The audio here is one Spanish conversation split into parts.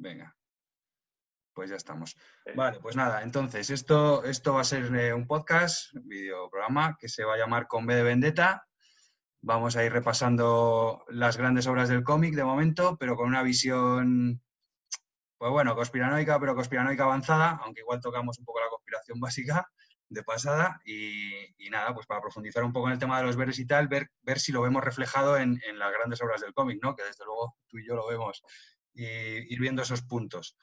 Venga. Pues ya estamos. Vale, pues nada, entonces esto, esto va a ser eh, un podcast, un videoprograma que se va a llamar Con B de Vendetta. Vamos a ir repasando las grandes obras del cómic de momento, pero con una visión, pues bueno, conspiranoica, pero conspiranoica avanzada, aunque igual tocamos un poco la conspiración básica de pasada. Y, nada, pues para profundizar un poco en el tema de los veres y tal, ver, ver si lo vemos reflejado en, en las grandes obras del cómic, ¿no? Que desde luego tú y yo lo vemos, y ir viendo esos puntos.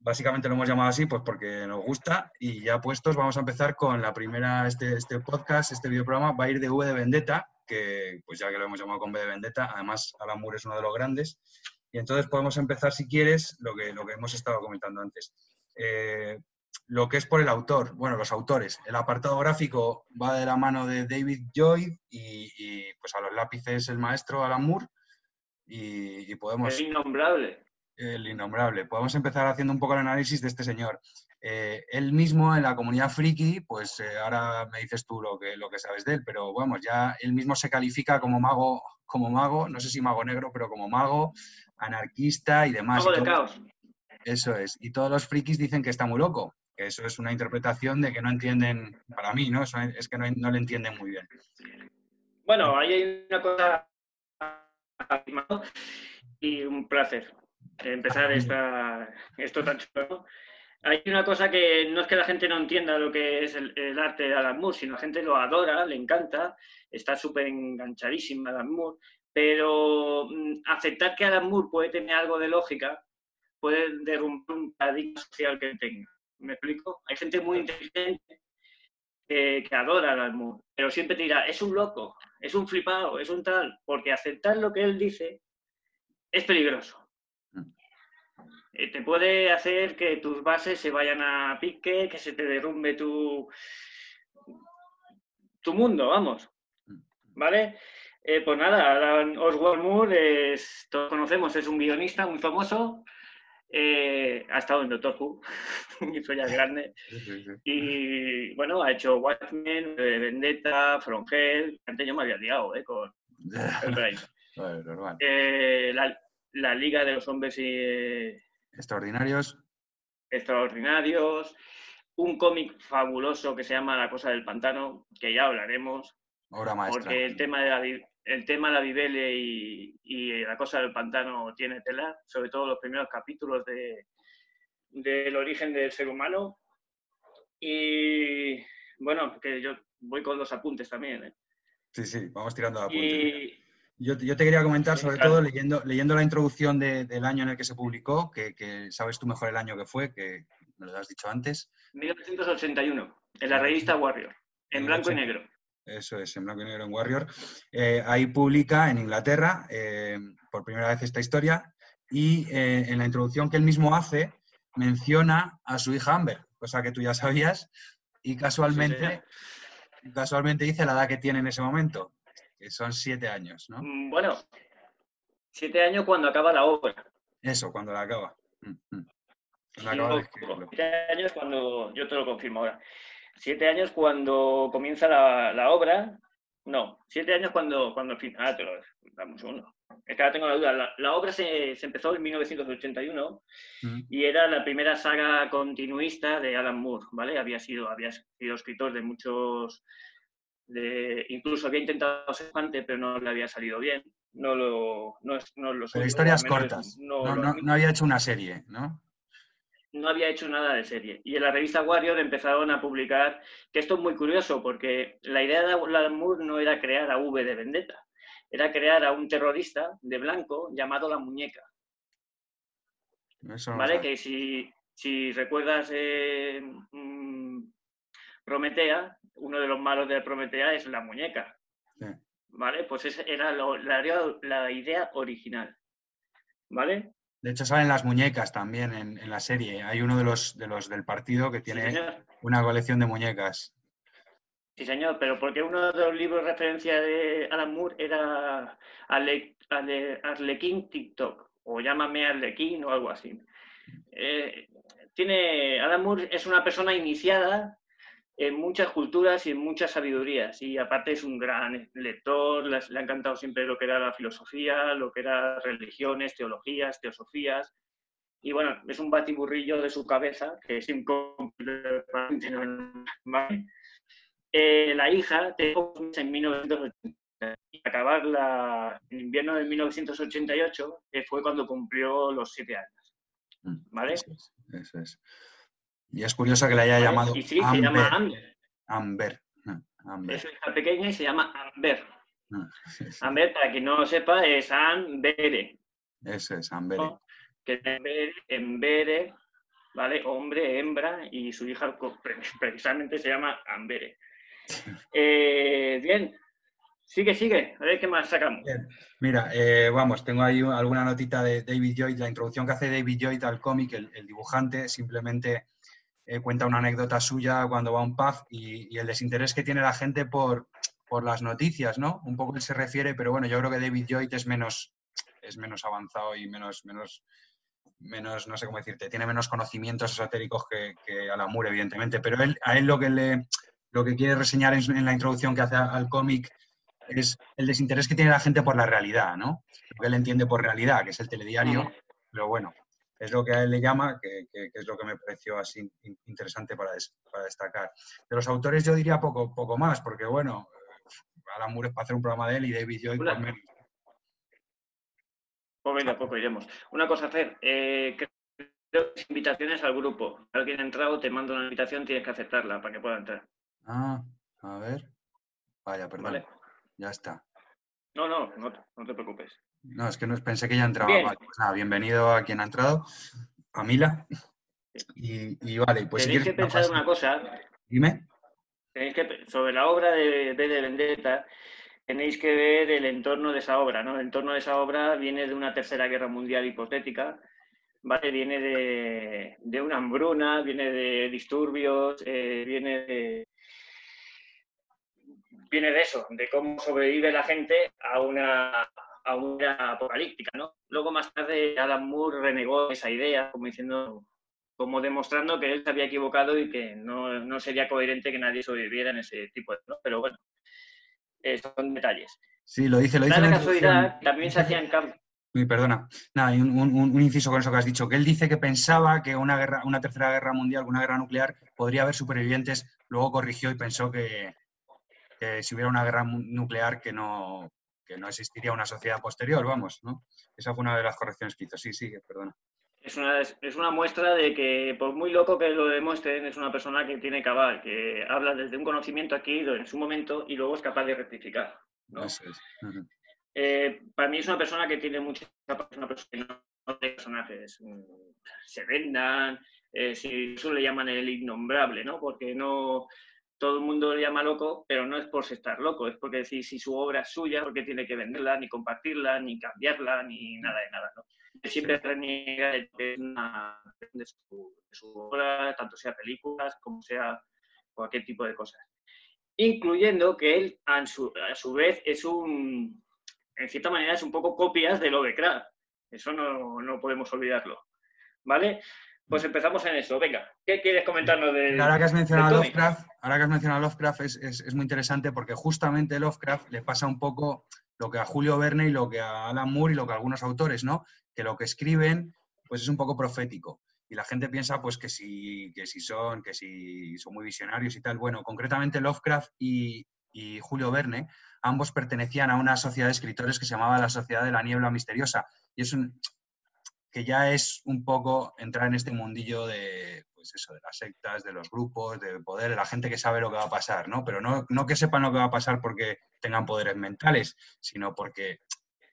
Básicamente lo hemos llamado así pues porque nos gusta y ya puestos vamos a empezar con la primera, este, este podcast, este videoprograma va a ir de V de Vendetta, que pues ya que lo hemos llamado con V de Vendetta, además Alan Moore es uno de los grandes. Y entonces podemos empezar, si quieres, lo que, lo que hemos estado comentando antes. Eh, lo que es por el autor, bueno, los autores. El apartado gráfico va de la mano de David Joy y, pues a los lápices el maestro Alan Moore. Y, y podemos... Es innombrable el innombrable. Podemos empezar haciendo un poco el análisis de este señor. Eh, él mismo en la comunidad friki, pues eh, ahora me dices tú lo que, lo que sabes de él, pero vamos, ya él mismo se califica como mago, como mago, no sé si mago negro, pero como mago, anarquista y demás. Mago de caos. Eso es. Y todos los frikis dicen que está muy loco. Que eso es una interpretación de que no entienden, para mí, ¿no? es que no, no le entienden muy bien. Bueno, ahí hay una cosa y un placer empezar esta, esto tan chulo. Hay una cosa que no es que la gente no entienda lo que es el, arte de Alan Moore, sino la gente lo adora, le encanta, está súper enganchadísima Alan Moore, pero mm, aceptar que Alan Moore puede tener algo de lógica puede derrumbar un paradigma social que tenga. ¿Me explico? Hay gente muy inteligente que, adora a Alan Moore, pero siempre te dirá, es un loco, es un flipado, es un tal, porque aceptar lo que él dice es peligroso. Eh, te puede hacer que tus bases se vayan a pique, que se te derrumbe tu, tu mundo, vamos. ¿Vale? Eh, pues nada, Oswald Moore, es, todos conocemos, es un guionista muy famoso. Eh, ha estado en Doctor Who, hizo ya grande. Y bueno, ha hecho Watchmen, Vendetta, From Hell. Antes yo me había liado ¿eh? con la, la, Liga de los Hombres y, Extraordinarios. Extraordinarios. Un cómic fabuloso que se llama La Cosa del Pantano, que ya hablaremos. Obra maestra. Porque el tema de la, el tema de la Bibele y, La Cosa del Pantano tiene tela, sobre todo los primeros capítulos de, del origen del ser humano. Y bueno, que yo voy con los apuntes también. ¿eh? Sí, sí, vamos tirando apuntes. Yo, te quería comentar, sobre todo, leyendo, leyendo la introducción del año en el que se publicó, que, sabes tú mejor el año que fue, que me lo has dicho antes. 1981, en la revista Warrior, en blanco y negro. Eso es, en blanco y negro en Warrior. Eh, ahí publica en Inglaterra eh, por primera vez esta historia y eh, en la introducción que él mismo hace menciona a su hija Amber, cosa que tú ya sabías, y casualmente, casualmente dice la edad que tiene en ese momento, que son siete años, ¿no? Mm, bueno, siete años cuando acaba la obra. Eso, cuando la acaba. Mm, mm. siete años cuando, yo te lo confirmo ahora, siete años cuando comienza la, obra, no, siete años cuando, cuando ah, te lo damos uno. Es que ahora tengo la duda. La, obra se, empezó en 1981 y era la primera saga continuista de Alan Moore, ¿vale? Había sido, había sido escritor de muchos incluso había intentado ser fante, pero no le había salido bien. No lo, no, no lo pero historias cortas. No, no, había hecho una serie, ¿no? No había hecho nada de serie. Y en la revista Warrior empezaron a publicar, que esto es muy curioso, porque la idea de Alan Moore no era crear a V de Vendetta, era crear a un terrorista de blanco llamado La Muñeca. ¿Vale? Que si, si recuerdas eh, mm, Prometea, uno de los malos de Prometea es la muñeca. ¿Vale? Pues esa era la, idea original. ¿Vale? De hecho, salen las muñecas también en, la serie. Hay uno de los, de los del partido que tiene una colección de muñecas. Sí, señor, pero porque uno de los libros de referencia de Alan Moore era Arlequín TikTok, o llámame Arlequín o algo así. Eh, tiene, Alan Moore es una persona iniciada en muchas culturas y en muchas sabidurías. Y aparte es un gran lector, le ha encantado siempre lo que era la filosofía, lo que eran religiones, teologías, teosofías. y bueno, es un batiburrillo de su cabeza, que es incompletamente eh, la hija tengo en 1980 y acabar la, el invierno de 1988, que fue cuando cumplió los siete años. Mm, ¿Vale? Eso es. Y es curioso que le haya llamado y sí, se llama Amber. Amber. Ah, Amber. Es hija pequeña y se llama Amber. Ah, Amber, para quien no lo sepa, es Ambere. Eso es, Amber. Que es Ambere, ¿vale? Hombre, hembra, y su hija precisamente se llama Ambere. Eh, bien, sigue, sigue, a ver qué más sacamos. Mira, eh, vamos, tengo ahí alguna notita de David Lloyd, la introducción que hace David Lloyd al cómic, el, dibujante, simplemente eh, cuenta una anécdota suya cuando va a un pub y, el desinterés que tiene la gente por, por las noticias, ¿no? Un poco él se refiere, pero bueno, yo creo que David Lloyd es menos, es menos avanzado y menos, menos, menos, no sé cómo decirte, tiene menos conocimientos esotéricos que, que Alan Moore, evidentemente, pero él, a él lo que le lo que quiere reseñar en, la introducción que hace al cómic es el desinterés que tiene la gente por la realidad, ¿no? Lo que él entiende por realidad, que es el telediario, pero bueno, es lo que a él le llama, que, es lo que me pareció así interesante para, destacar. De los autores yo diría poco, poco más, porque bueno, Alan Moore es para hacer un programa de él y David Joy por menos. Pues venga, poco iremos. Una cosa, hacer, eh, creo que invitaciones al grupo. Alguien ha entrado, te manda una invitación, tienes que aceptarla para que pueda entrar. Ah, a ver. Vaya, perdón. Ya está. No, no, no, te preocupes. No, es que no, pensé que ya entraba. Vale, pues nada, bienvenido a quien ha entrado, a Mila. Y, vale, pues Tenéis que pensar una cosa. Dime. Tenéis que, sobre la obra de B de Vendetta, tenéis que ver el entorno de esa obra, ¿no? El entorno de esa obra viene de una tercera guerra mundial hipotética, ¿vale? Viene de, una hambruna, viene de disturbios, eh, viene de, viene de eso, de cómo sobrevive la gente a una, a una apocalíptica, ¿no? Luego más tarde Adam Moore renegó esa idea, como diciendo, como demostrando que él se había equivocado y que no, sería coherente que nadie sobreviviera en ese tipo de... ¿no? Pero bueno, eh, son detalles. Sí, lo dice, lo dice. La casualidad, también se hacían cambios. Perdona, nada, un, un, inciso con eso que has dicho, que él dice que pensaba que una guerra, una tercera guerra mundial, una guerra nuclear, podría haber supervivientes, luego corrigió y pensó que, que si hubiera una guerra nuclear que no, que no existiría una sociedad posterior, vamos, ¿no? Esa fue una de las correcciones que hizo. Sí, sí, perdona. Es una, es una muestra de que, por muy loco que lo demuestren, es una persona que tiene cabal, que habla desde un conocimiento adquirido en su momento y luego es capaz de rectificar. ¿no? Eh, para mí es una persona que tiene mucha una persona personajes. Mm, se vendan, eh, si eso le llaman el innombrable, ¿no? Porque no, todo el mundo le llama loco, pero no es por estar loco, es porque decir si su obra es suya, porque tiene que venderla, ni compartirla, ni cambiarla, ni nada de nada. ¿no? Siempre reniega de, su, obra, tanto sea películas como sea cualquier tipo de cosas. Incluyendo que él, a su, a su vez, es un, en cierta manera, es un poco copias de Lovecraft. Eso no, no podemos olvidarlo. ¿Vale? Pues empezamos en eso. Venga, ¿qué quieres comentarnos de Ahora que has mencionado Lovecraft, ahora que has mencionado Lovecraft es, muy interesante porque justamente Lovecraft le pasa un poco lo que a Julio Verne y lo que a Alan Moore y lo que a algunos autores, ¿no? Que lo que escriben pues es un poco profético. Y la gente piensa pues que si, que si son, que si son muy visionarios y tal. Bueno, concretamente Lovecraft y, y Julio Verne, ambos pertenecían a una sociedad de escritores que se llamaba la Sociedad de la Niebla Misteriosa. Y es un, que ya es un poco entrar en este mundillo de, pues eso, de las sectas, de los grupos, de poder, de la gente que sabe lo que va a pasar, ¿no? Pero no, no que sepan lo que va a pasar porque tengan poderes mentales, sino porque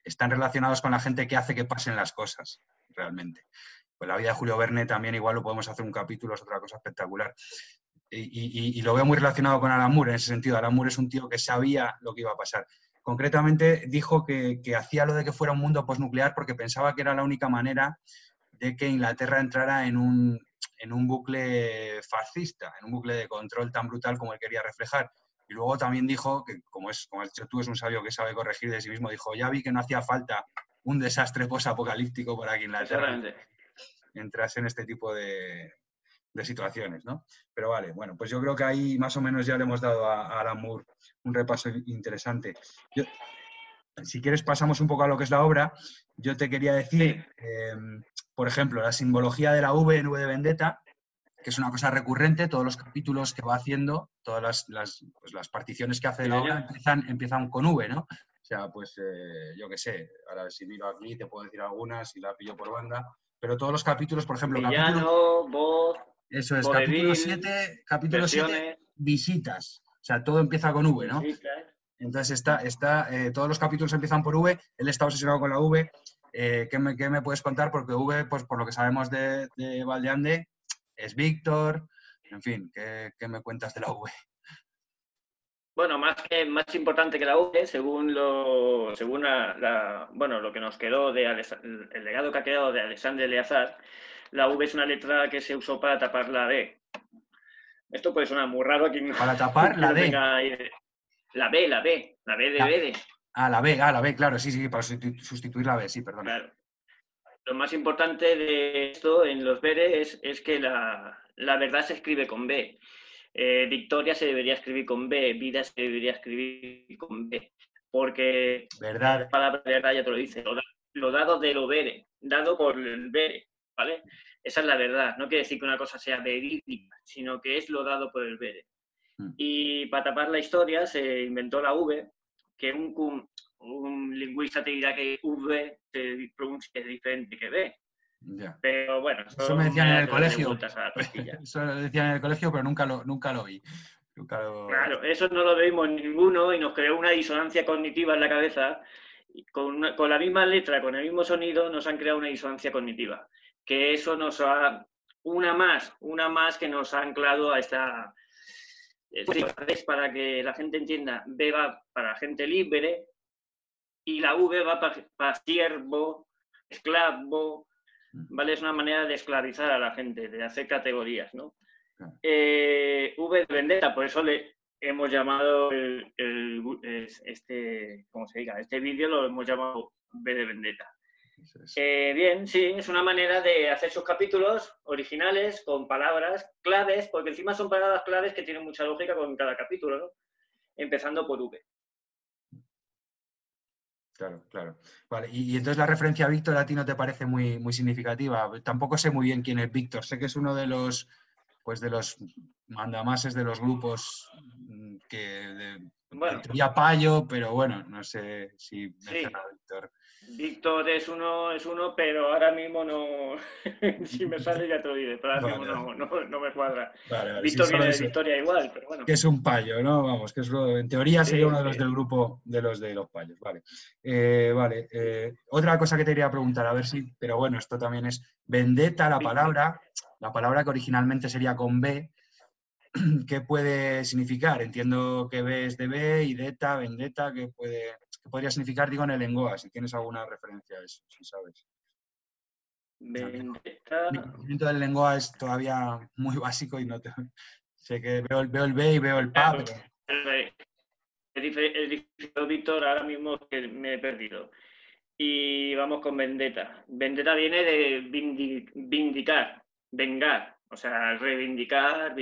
están relacionados con la gente que hace que pasen las cosas, realmente. Pues la vida de Julio Verne también igual lo podemos hacer un capítulo, es otra cosa espectacular. Y, y, lo veo muy relacionado con Alan en ese sentido. Alan es un tío que sabía lo que iba a pasar. Concretamente dijo que, hacía lo de que fuera un mundo postnuclear porque pensaba que era la única manera de que Inglaterra entrara en un, en un bucle fascista, en un bucle de control tan brutal como él quería reflejar. Y luego también dijo que, como, es, como has dicho tú, es un sabio que sabe corregir de sí mismo, dijo, ya vi que no hacía falta un desastre posapocalíptico para que Inglaterra entrase en este tipo de, de situaciones, ¿no? Pero vale, bueno, pues yo creo que ahí más o menos ya le hemos dado a, Alan Moore un repaso interesante. si quieres pasamos un poco a lo que es la obra. Yo te quería decir, em, por ejemplo, la simbología de la V en V de Vendetta, que es una cosa recurrente, todos los capítulos que va haciendo, todas las, pues, particiones que hace de la obra empiezan, empiezan con V, ¿no? O sea, pues eh, yo qué sé, ahora si miro aquí te puedo decir algunas y la pillo por banda, pero todos los capítulos, por ejemplo, capítulo, voz, eso es, capítulo 7, capítulo 7, visitas. O sea, todo empieza con V, ¿no? Entonces está, está eh, todos los capítulos empiezan por V, él está obsesionado con la V. Eh, ¿qué, me, puedes contar? Porque V, pues por lo que sabemos de, de Valdeande, es Víctor. En fin, ¿qué, me cuentas de la V? Bueno, más que más importante que la V, según lo, según la, bueno, lo que nos quedó de el legado que ha quedado de Alexander Leazar, la V es una letra que se usó para tapar la D. Esto puede sonar muy raro aquí. Para tapar la D. La B, la B, la B de B Ah, la B, ah, la B, claro, sí, sí, para sustituir la B, sí, perdón. Claro. Lo más importante de esto en los B es, que la, verdad se escribe con B. Eh, victoria se debería escribir con B, vida se debería escribir con B. Porque verdad. la palabra verdad ya te lo dice, lo, dado de lo vere, dado por el vere, ¿vale? Esa es la verdad. No quiere decir que una cosa sea verídica, sino que es lo dado por el vere. Mm. Y para tapar la historia se inventó la V, que un, un lingüista te dirá que V se pronuncia diferente que B. Pero bueno, eso, me decían en el colegio. Eso lo decían en el colegio, pero nunca lo, nunca lo vi. Claro, eso no lo vimos ninguno y nos creó una disonancia cognitiva en la cabeza. Con, con la misma letra, con el mismo sonido, nos han creado una disonancia cognitiva. Que eso nos ha. Una más, una más que nos ha anclado a esta, es para que la gente entienda, B va para gente libre y la V va para, siervo, esclavo, mm. ¿vale? Es una manera de esclavizar a la gente, de hacer categorías, ¿no? Eh, v de vendetta, por eso le hemos llamado el, este, ¿cómo se diga? Este vídeo lo hemos llamado V de vendetta. Eh, bien, sí, es una manera de hacer sus capítulos originales con palabras claves, porque encima son palabras claves que tienen mucha lógica con cada capítulo, ¿no? Empezando por V. Claro, claro. Vale, y, entonces la referencia a Víctor a ti no te parece muy, muy significativa. Tampoco sé muy bien quién es Víctor. Sé que es uno de los, pues de los mandamases de los grupos mm, que de, bueno, payo, pero bueno, no sé si menciona a Víctor. Víctor es uno, es uno, pero ahora mismo no. si me sale ya te lo diré, pero ahora mismo no, me cuadra. Víctor viene de Victoria igual, pero bueno. Que es un payo, ¿no? Vamos, que es en teoría sería uno de los del grupo de los de los payos. Vale. Eh, vale. Eh, otra cosa que te quería preguntar, a ver si, pero bueno, esto también es vendetta, la palabra, la palabra que originalmente sería con B. ¿Qué puede significar? Entiendo que B es de B y deta, vendetta, ¿qué puede, ¿Qué podría significar, digo, en el lenguaje, si tienes alguna referencia a eso, si sabes. Vendetta. Mi conocimiento del lenguaje es todavía muy básico y no te... Sé que veo, el B y veo el PA, pero... Es difícil, Víctor, ahora mismo que me he perdido. Y vamos con vendetta. Vendetta viene de vindicar, vengar, o sea, reivindicar.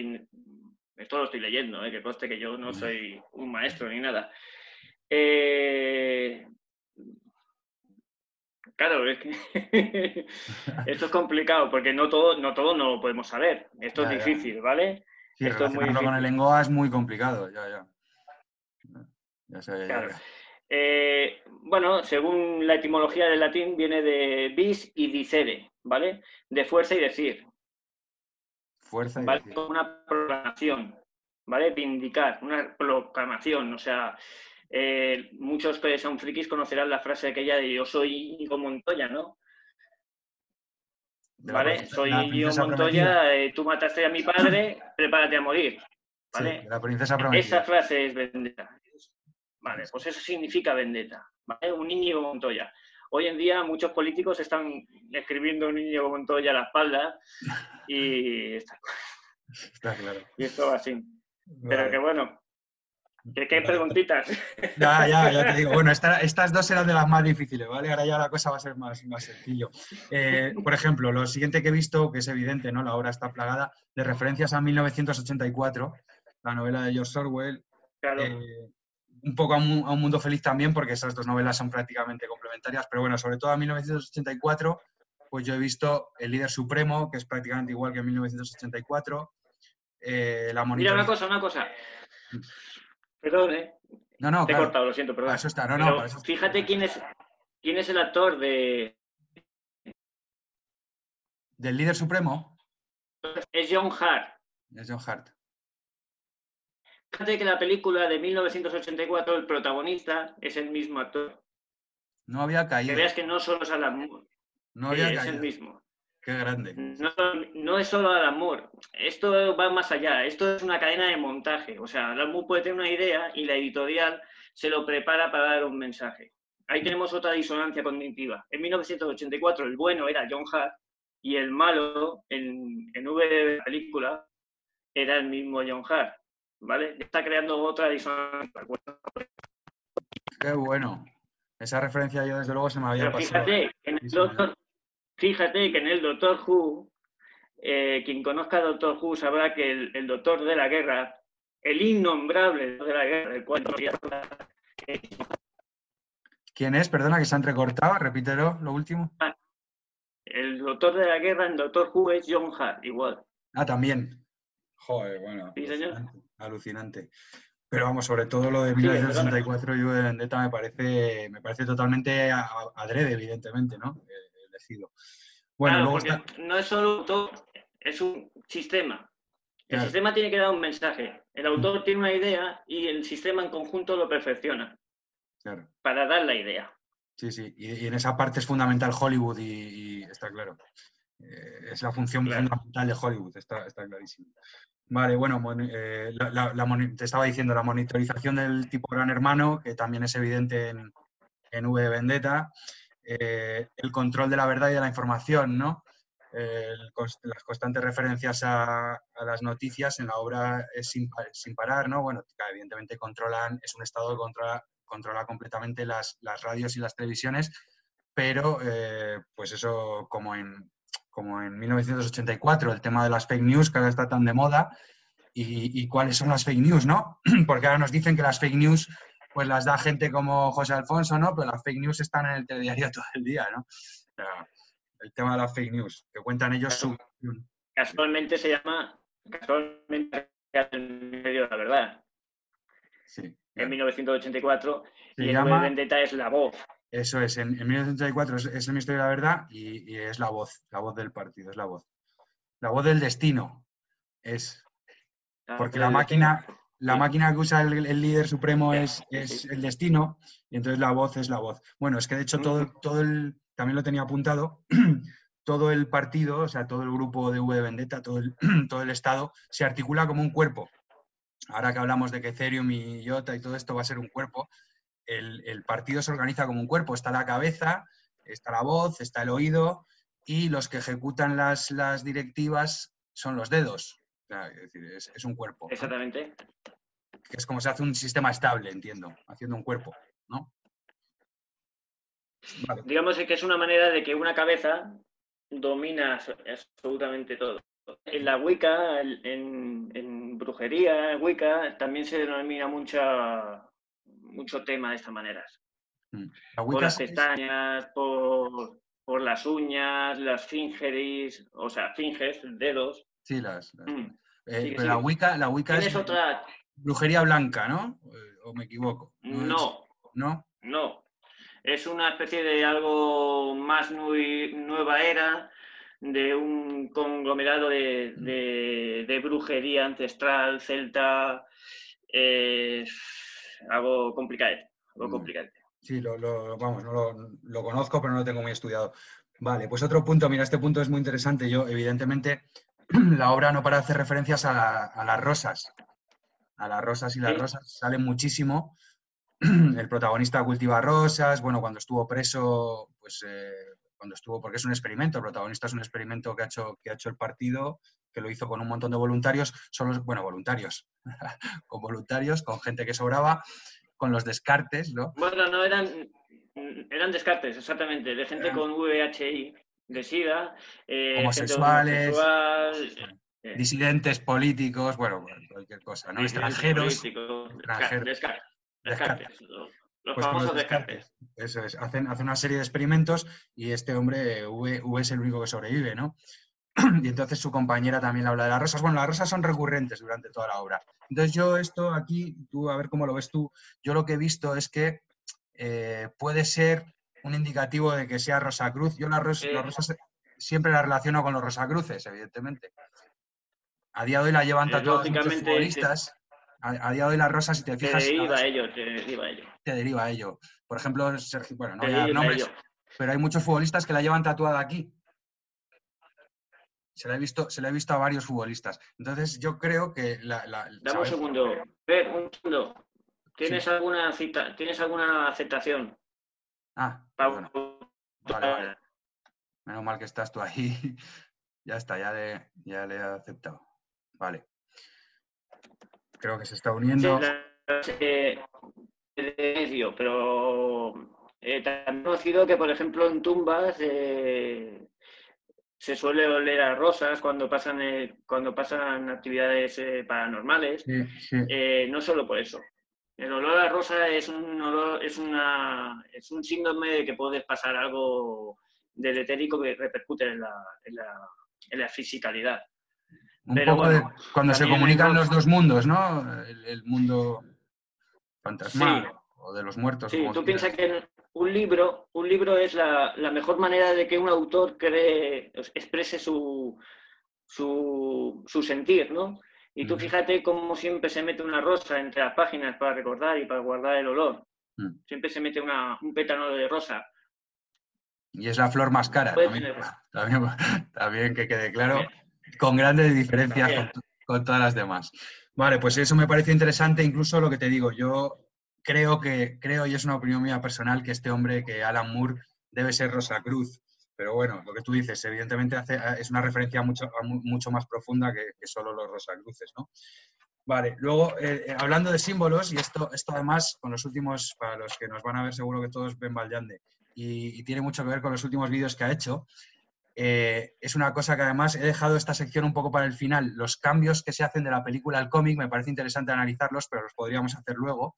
Esto lo estoy leyendo, ¿eh? que coste que yo no soy un maestro ni nada. Eh, claro, es que esto es complicado porque no todo, no todo no lo podemos saber. Esto es difícil, ¿vale? esto es muy con el lenguaje es muy complicado, ya, ya. Eh, bueno, según la etimología del latín, viene de bis y dicere, ¿vale? De fuerza y decir. Fuerza y ¿vale? Una proclamación, ¿vale? Vindicar, una proclamación, o sea, eh, muchos que son frikis conocerán la frase aquella de yo soy Íñigo Montoya, ¿no? ¿Vale? Soy Íñigo Montoya, eh, tú mataste a mi padre, prepárate a morir. ¿Vale? la princesa Esa frase es vendetta. Vale, pues eso significa vendetta. ¿vale? Un Íñigo Montoya. Hoy en día muchos políticos están escribiendo un Íñigo Montoya a la espalda y está, está claro. Y esto así. Pero que bueno, ¿Qué, preguntitas? Ya, ya, ya te digo. Bueno, estas dos eran de las más difíciles, ¿vale? Ahora ya la cosa va a ser más, más sencillo. Eh, por ejemplo, lo siguiente que he visto, que es evidente, ¿no? La obra está plagada de referencias a 1984, la novela de George Orwell. Claro. Eh, un poco a un, mundo feliz también, porque esas dos novelas son prácticamente complementarias, pero bueno, sobre todo en 1984, pues yo he visto El líder supremo, que es prácticamente igual que en 1984. Eh, la Mira, una cosa, una cosa. Perdón, ¿eh? No, no, Te he cortado, lo siento, perdón. eso está, no, no. fíjate quién es, quién es el actor de... ¿Del líder supremo? Es John Hart. Es John Hart. Fíjate que la película de 1984, el protagonista es el mismo actor. No había caído. Que veas que no solo es Alan Moore. No había es el mismo. Qué grande. No, es solo Alan Moore. Esto va más allá. Esto es una cadena de montaje. O sea, Alan Moore puede tener una idea y la editorial se lo prepara para dar un mensaje. Ahí tenemos otra disonancia cognitiva. En 1984 el bueno era John Hart y el malo en, en V de la película era el mismo John Hart. ¿vale? Está creando otra disonancia. Qué bueno. Esa referencia yo desde luego se me había pasado. Fíjate, en el doctor, fíjate que en el Doctor Who, eh, quien conozca a Doctor Who sabrá que el, Doctor de la Guerra, el innombrable de la Guerra, el cual ¿Quién es? Perdona que se han recortado, repítelo, lo último. El Doctor de la Guerra en Doctor Who es John Hart, igual. Ah, también. Joder, bueno. Sí, señor alucinante. Pero vamos, sobre todo lo de 1964 y de Vendetta me parece, me parece totalmente adrede, evidentemente, ¿no? Bueno, no es solo autor, es un sistema. El sistema tiene que dar un mensaje. El autor mm. tiene una idea y el sistema en conjunto lo perfecciona. Claro. Para dar la idea. Sí, sí. Y, en esa parte es fundamental Hollywood y, está claro. Eh, es la función fundamental de Hollywood, está, está clarísimo. Vale, bueno, eh, te estaba diciendo la monitorización del tipo gran hermano, que también es evidente en, en V Vendetta, eh, el control de la verdad y de la información, ¿no? las constantes referencias a, las noticias en la obra es sin, parar, ¿no? Bueno, evidentemente controlan, es un estado que controla, controla completamente las, radios y las televisiones, pero eh, pues eso como en, como en 1984, el tema de las fake news que ahora está tan de moda y, cuáles son las fake news, ¿no? Porque ahora nos dicen que las fake news pues las da gente como José Alfonso, ¿no? Pero las fake news están en el telediario todo el día, ¿no? el tema de las fake news, que cuentan ellos su... Casualmente se llama, casualmente el medio de la verdad. Sí. En 1984 y el llama... Vendetta es la voz. Eso es, en, 1984 es, el Ministerio de la Verdad y, es la voz, la voz del partido, es la voz. La voz del destino es. Ah, porque la máquina, la máquina que usa el, líder supremo es, es, el destino y entonces la voz es la voz. Bueno, es que de hecho todo, todo el, también lo tenía apuntado, todo el partido, o sea, todo el grupo de V de Vendetta, todo el, todo el Estado, se articula como un cuerpo. Ahora que hablamos de que Ethereum y IOTA y todo esto va a ser un cuerpo, el, partido se organiza como un cuerpo. Está la cabeza, está la voz, está el oído y los que ejecutan las, directivas son los dedos. Es decir, es, un cuerpo. Exactamente. Que es como se hace un sistema estable, entiendo, haciendo un cuerpo, ¿no? Digamos que es una manera de que una cabeza domina absolutamente todo. En la Wicca, en, en brujería, en Wicca, también se denomina mucha mucho tema de estas maneras. Mm. Por las pestañas, por, las uñas, las fingeris, o sea, finges, dedos. Sí, las. Mm. Eh, pero la Wicca, la Wicca es otra... brujería blanca, ¿no? ¿O me equivoco? No. ¿No? No. Es una especie de algo más nueva era, de un conglomerado de, mm. de brujería ancestral, celta. Eh, algo complicado, algo mm. complicado. Sí, lo, vamos, no lo, conozco, pero no lo tengo muy estudiado. Vale, pues otro punto, mira, este punto es muy interesante. Yo, evidentemente, la obra no para hacer referencias a, las rosas. A las rosas y las rosas salen muchísimo. El protagonista cultiva rosas, bueno, cuando estuvo preso, pues eh, cuando estuvo, porque es un experimento, el protagonista es un experimento que ha hecho, que ha hecho el partido, que lo hizo con un montón de voluntarios, son los, bueno, voluntarios, con voluntarios, con gente que sobraba, con los descartes, ¿no? Bueno, no eran, eran descartes, exactamente, de gente con VHI, de SIDA, eh, homosexuales, eh, disidentes políticos, bueno, cualquier cosa, ¿no? Extranjeros. extranjeros. Descartes. Los Pues famosos descartes. Eso es, hacen, hacen una serie de experimentos y este hombre, V, V es el único que sobrevive, ¿no? Y entonces su compañera también habla de las rosas. Bueno, las rosas son recurrentes durante toda la obra. Entonces yo esto aquí, tú a ver cómo lo ves tú, yo lo que he visto es que eh, puede ser un indicativo de que sea Rosacruz. Yo las, ros- Sí. las rosas siempre las relaciono con los Rosacruces, evidentemente. A día de hoy la llevan tatuados muchos futbolistas. A, a día de hoy las rosas, si te Te fijas, deriva cada a ello, te deriva a ello. te deriva a ello. Por ejemplo, Sergio, bueno, no Te voy a dar deriva a nombres, pero hay muchos futbolistas que la llevan tatuada aquí. Se la he visto, se la he visto a varios futbolistas. Entonces, yo creo que la. la- Dame un segundo. Ver, un segundo. ¿Tienes alguna cita, ¿Tienes alguna aceptación? Ah, bueno, vale, vale. Menos mal que estás tú ahí. ya está, ya le, ya le he aceptado. Vale. Creo que se está Sí, uniendo. la- eh, de medio, pero eh, también conocido que, por ejemplo, en tumbas eh, se suele oler a rosas cuando pasan, eh, cuando pasan actividades eh, paranormales. Sí, sí. No solo por eso. El olor a rosa es un olor, es una, es un síndrome de que puedes pasar algo del etérico que repercute en la, en la, en la fisicalidad. Un pero poco de bueno, cuando se comunican los dos- dos mundos, ¿no? El, el mundo fantasmal Sí. o de los muertos. Sí, tú piensas que un libro, un libro es la, la mejor manera de que un autor cree, exprese su, su, su sentir, ¿no? Y tú Ujú. fíjate cómo siempre se mete una rosa entre las páginas para recordar y para guardar el olor. Mm. Siempre se mete una, un pétalo de rosa. Y es la flor más cara. También, también, también que quede claro, con grandes diferencias con, con todas las demás. Vale, pues eso me parece interesante, incluso lo que te digo, yo creo que, creo, y es una opinión mía personal, que este hombre, que Alan Moore, debe ser Rosa Cruz. Pero bueno, lo que tú dices, evidentemente hace, es una referencia mucho, mucho más profunda que, que solo los Rosacruces, ¿no? Vale, luego, eh, eh, hablando de símbolos, y esto, esto además, con los últimos, para los que nos van a ver, seguro que todos ven Valyande, y, y tiene mucho que ver con los últimos vídeos que ha hecho, eh, es una cosa que además he dejado esta sección un poco para el final. Los cambios que se hacen de la película al cómic, me parece interesante analizarlos, pero los podríamos hacer luego.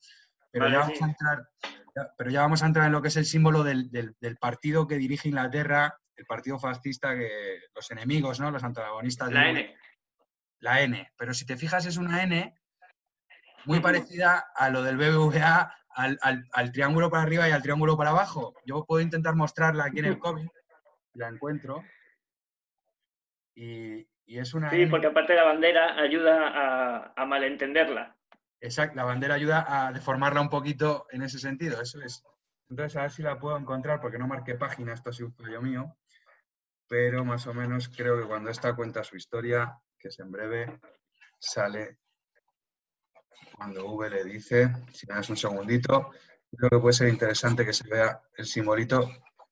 Pero, Vale, ya, vamos sí. a entrar, pero ya vamos a entrar en lo que es el símbolo del, del- del partido que dirige Inglaterra, el partido fascista, que los enemigos, ¿no? los antagonistas. La de- N. La N. Pero si te fijas, es una N muy parecida a lo del BBVA, al, al- al triángulo para arriba y al triángulo para abajo. Yo puedo intentar mostrarla aquí en el cómic, la encuentro. Y, y es una Sí, N. porque aparte la bandera ayuda a, a malentenderla. Exacto, la bandera ayuda a deformarla un poquito en ese sentido, eso es. Entonces, a ver si la puedo encontrar, porque no marqué página, esto ha sido un fallo mío. Pero más o menos creo que cuando esta cuenta su historia, que es en breve, sale cuando V le dice, si me das un segundito, creo que puede ser interesante que se vea el simbolito,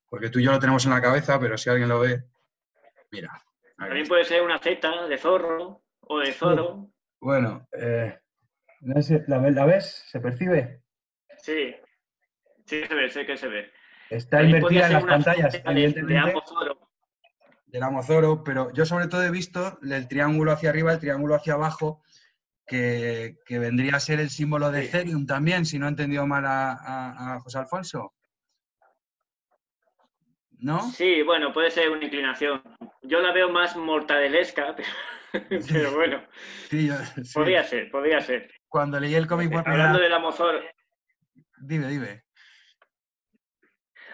porque tú y yo lo tenemos en la cabeza, pero si alguien lo ve, mira. También puede ser una Z de zorro o de zoro. Bueno, eh, ¿la, ve- la ves? ¿Se percibe? Sí, sí se ve, sé que se ve. Está invertida en las pantallas, Z de, de evidentemente, ambos del Amozoro, pero yo sobre todo he visto el triángulo hacia arriba, el triángulo hacia abajo, que, que vendría a ser el símbolo de Sí. Ethereum también, si no he entendido mal a, a- a José Alfonso. ¿No? Sí, bueno, puede ser una inclinación. Yo la veo más mortadelesca, pero, pero bueno, Sí, yo- sí. podría ser, podría ser. Cuando leí el cómic por Hablando del Amozoro, Dime, dime.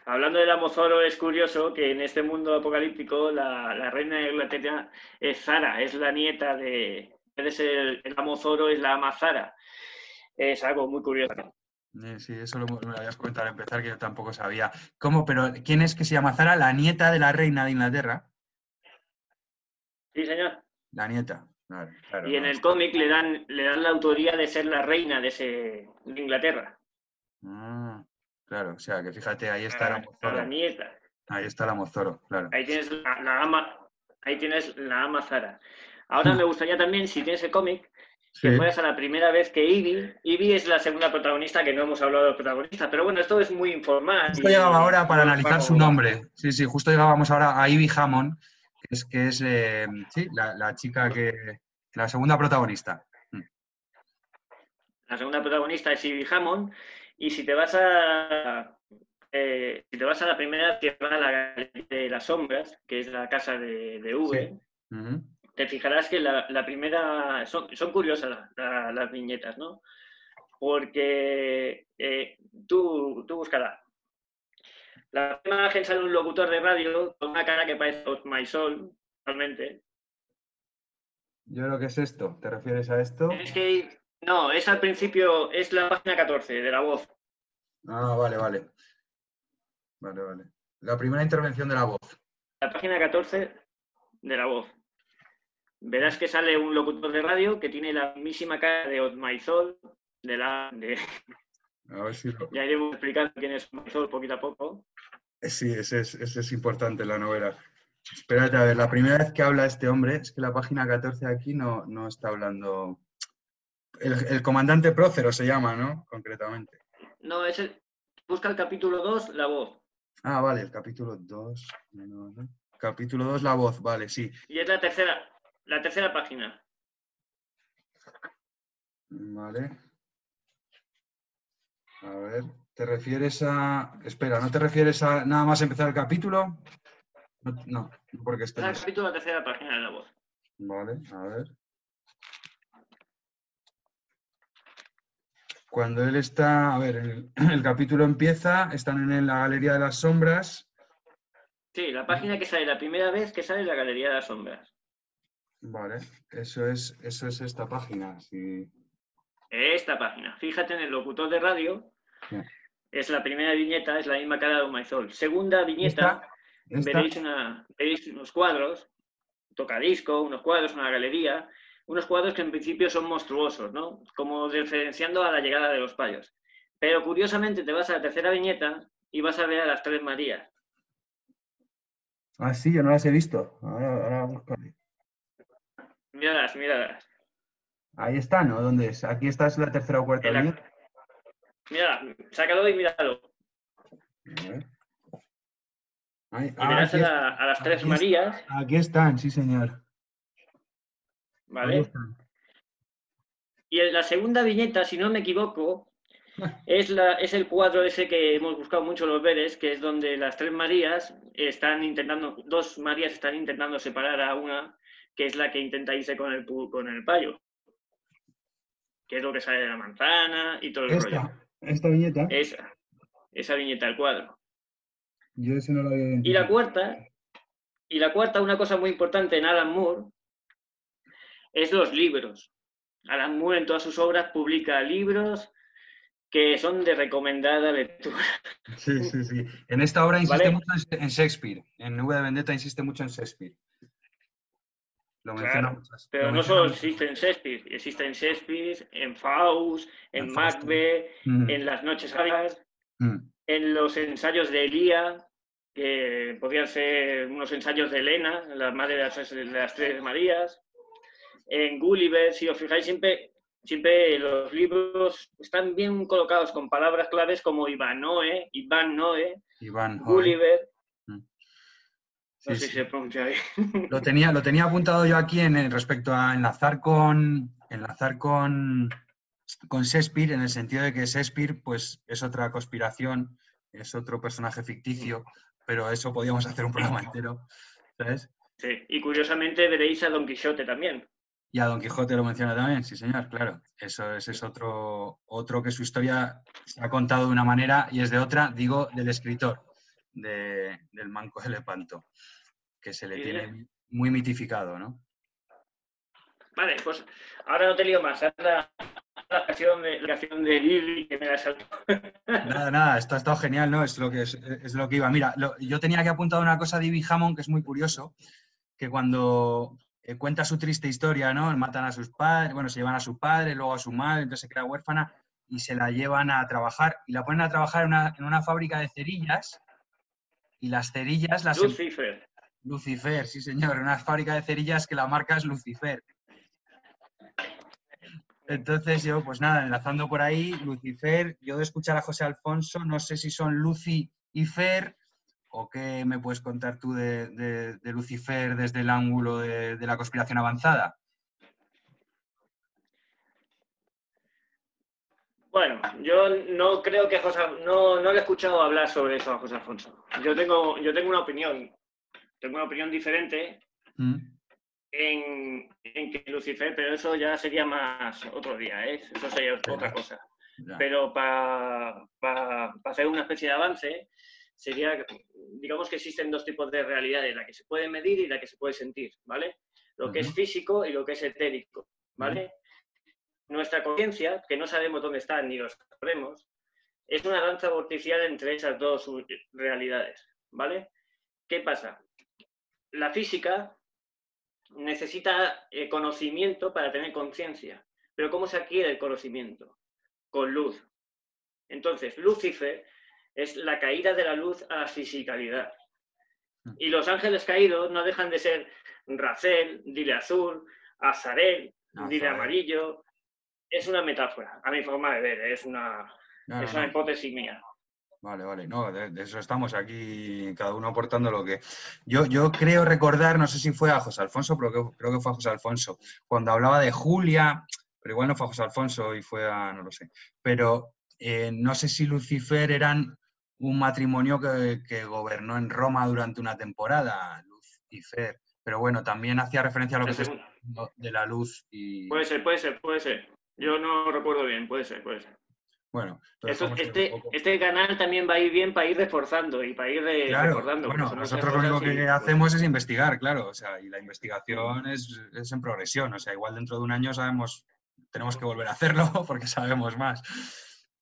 hablando del Amozoro, es curioso que en este mundo apocalíptico la, la reina de Inglaterra es Zara, es la nieta de. Ser el, el Amozoro, es la ama Zara. Es algo muy curioso. Eh, Sí, eso lo, me lo habías comentado al empezar, que yo tampoco sabía. ¿Cómo? Pero ¿quién es que se llama Zara? La nieta de la reina de Inglaterra. Sí, señor. La nieta. Claro, claro, Y en no. el cómic le dan, le dan la autoría de ser la reina de, ese, de Inglaterra. Ah, claro, o sea, que fíjate, ahí está la, la nieta. Ahí está el Amozoro, claro. Ahí tienes la, la ama, ahí tienes la ama Zara. Ahora me gustaría también, si tienes el cómic, que Sí. fueras a la primera vez que Ivy. Ivy es la segunda protagonista, que no hemos hablado del protagonista, pero bueno, esto es muy informal. Justo y- llegaba ahora para analizar su nombre. Sí, sí, justo llegábamos ahora a Ivy Hammond, es, que es eh, sí, la, la chica que. La segunda protagonista. La segunda protagonista es Ivy Hammond. Y si te vas a eh, si te vas a la primera, que va a la Galería de las Sombras, que es la casa de, de V, te fijarás que la, primera. Son, curiosas las viñetas, ¿no? Porque eh, tú, tú buscarás. La imagen sale un locutor de radio con una cara que parece Maisol, realmente. Yo creo que es esto. ¿Te refieres a esto? Es que. No, es al principio, es la página 14 de la voz. Ah, vale, vale. Vale, vale. La primera intervención de la voz. La página 14 de la voz. Verás que sale un locutor de radio que tiene la mismísima cara de Otmaizol, de la... De... A ver si Ya iremos explicando quién es Otmaizol poquito a poco. Eh, sí, ese es, ese es importante la novela. Espérate, a ver, la primera vez que habla este hombre, es que la página 14 aquí no, no está hablando... El, el comandante Prócero se llama, ¿no? Concretamente. No, es el... Busca el capítulo 2, la voz. Ah, vale, el capítulo 2. Capítulo 2, la voz, vale, sí. Y es la tercera, la tercera página. Vale. A ver, ¿te refieres a. Espera, ¿no te refieres a nada más empezar el capítulo? No, no porque está. el capítulo, la tercera página de la voz. Vale, a ver. Cuando él está, a ver, el, capítulo empieza, están en la Galería de las Sombras. Sí, la página que sale, la primera vez que sale la Galería de las Sombras. Vale, eso es, eso es esta página. Sí. Esta página. Fíjate en el locutor de radio. Es la primera viñeta, es la misma cara de un maizol. Segunda viñeta, Veréis, una, veréis unos cuadros, tocadisco, unos cuadros, una galería, unos cuadros que en principio son monstruosos, ¿no? Como diferenciando a la llegada de los payos. Pero curiosamente te vas a la tercera viñeta y vas a ver a las tres Marías. Ah, sí, yo no las he visto. Ahora, ahora Míralas, míralas. Ahí está, ¿no? ¿Dónde es? Aquí está es la tercera o cuarta viñeta. Mira, sácalo y míralo. A y verás a, a, las tres Marías. Aquí están, sí, señor. ¿Vale? Y en la segunda viñeta, si no me equivoco, es, la, es el cuadro ese que hemos buscado mucho los veres, que es donde las tres Marías están intentando, dos Marías están intentando separar a una, que es la que intenta irse con el, con el payo. Que es lo que sale de la manzana y todo el rollo. ¿Esta viñeta? Esa, esa viñeta, el cuadro. Yo ese no lo había Y la cuarta, y la cuarta, una cosa muy importante en Alan Moore, es los libros. Alan Moore en todas sus obras publica libros que son de recomendada lectura. Sí, sí, sí. En esta obra insiste mucho en Shakespeare. En Nube de Vendetta insiste mucho en Shakespeare. Lo claro, pero no solo existe en Shakespeare, existe en Shakespeare, en Faust, en, Macbeth, mm. en Las Noches Áridas, mm. en los ensayos de Elía, que podrían ser unos ensayos de Elena, la madre de las Tres Marías en Gulliver, si os fijáis, siempre, siempre los libros están bien colocados con palabras claves como Ivanoe, Iván Noé, Gulliver. No sé si se pronuncia bien. Lo tenía, lo tenía apuntado yo aquí en, respecto a enlazar con enlazar con, con Shakespeare, en el sentido de que Shakespeare pues, es otra conspiración, es otro personaje ficticio, pero eso podíamos hacer un programa entero. ¿Sabes? Sí, y curiosamente veréis a Don Quixote también. Y a Don Quijote lo menciona también, sí señor, claro. Eso ese es otro, otro que su historia se ha contado de una manera y es de otra, digo, del escritor, del Manco de Lepanto, que se le tiene muy mitificado, ¿no? Vale, pues ahora no te lío más. la, la canción de, la canción de Lili que me la salto. Nada, nada, esto ha estado genial, ¿no? Es lo que, es, lo que iba. Mira, yo tenía que apuntar una cosa de Ivy Hammond que es muy curioso, que cuando eh, cuenta su triste historia, ¿no? Matan a sus padres, bueno, se llevan a su padre, luego a su madre, entonces se queda huérfana y se la llevan a trabajar y la ponen a trabajar en una, fábrica de cerillas y las cerillas las... Lucifer. Lucifer, sí señor, una fábrica de cerillas que la marca es Lucifer. Entonces yo, pues nada, enlazando por ahí, Lucifer, yo de escuchar a José Alfonso, no sé si son Lucy y Fer, ¿O qué me puedes contar tú de, Lucifer desde el ángulo de, la conspiración avanzada? Bueno, yo no creo que José, no, no le he escuchado hablar sobre eso a José Alfonso. Yo tengo, yo tengo una opinión, tengo una opinión diferente Mm. en, en que Lucifer, pero eso ya sería más otro día, ¿eh? eso sería otra cosa. Ya. Pero para hacer una especie de avance, sería, digamos que existen dos tipos de realidades, la que se puede medir y la que se puede sentir, ¿vale? Lo que es físico y lo que es etérico, ¿vale? Nuestra conciencia, que no sabemos dónde está ni lo sabremos, es una danza vorticial entre esas dos realidades, ¿vale? ¿Qué pasa? La física necesita eh, conocimiento para tener conciencia, pero ¿cómo se adquiere el conocimiento? Con luz. Entonces, Lucifer es la caída de la luz a la fisicalidad. Y los ángeles caídos no dejan de ser Racel, Dile Azul, Azarel, Dile. Amarillo. Es una metáfora, a mi forma de ver, es una, No, es una no. hipótesis mía. Vale, vale. No, de, de eso estamos aquí, cada uno aportando lo que. Yo, yo creo recordar, no sé si fue a José Alfonso, pero creo, creo que fue a José Alfonso, cuando hablaba de Julia, pero igual no fue a José Alfonso y fue a. no lo sé. Pero eh, no sé si Lucifer eran un matrimonio que, que gobernó en Roma durante una temporada, Lucifer. Pero bueno, también hacía referencia a lo que diciendo de la luz y. Puede ser, puede ser, puede ser. Yo no recuerdo bien, puede ser, puede ser. Bueno, Esto- este, poco. este canal también va a ir bien para ir reforzando y para ir re- Claro, recordando. porque bueno, nosotros lo único que y, pues, hacemos es investigar, claro, o sea, y la investigación es, es en progresión, o sea, igual dentro de un año sabemos, tenemos que volver a hacerlo porque sabemos más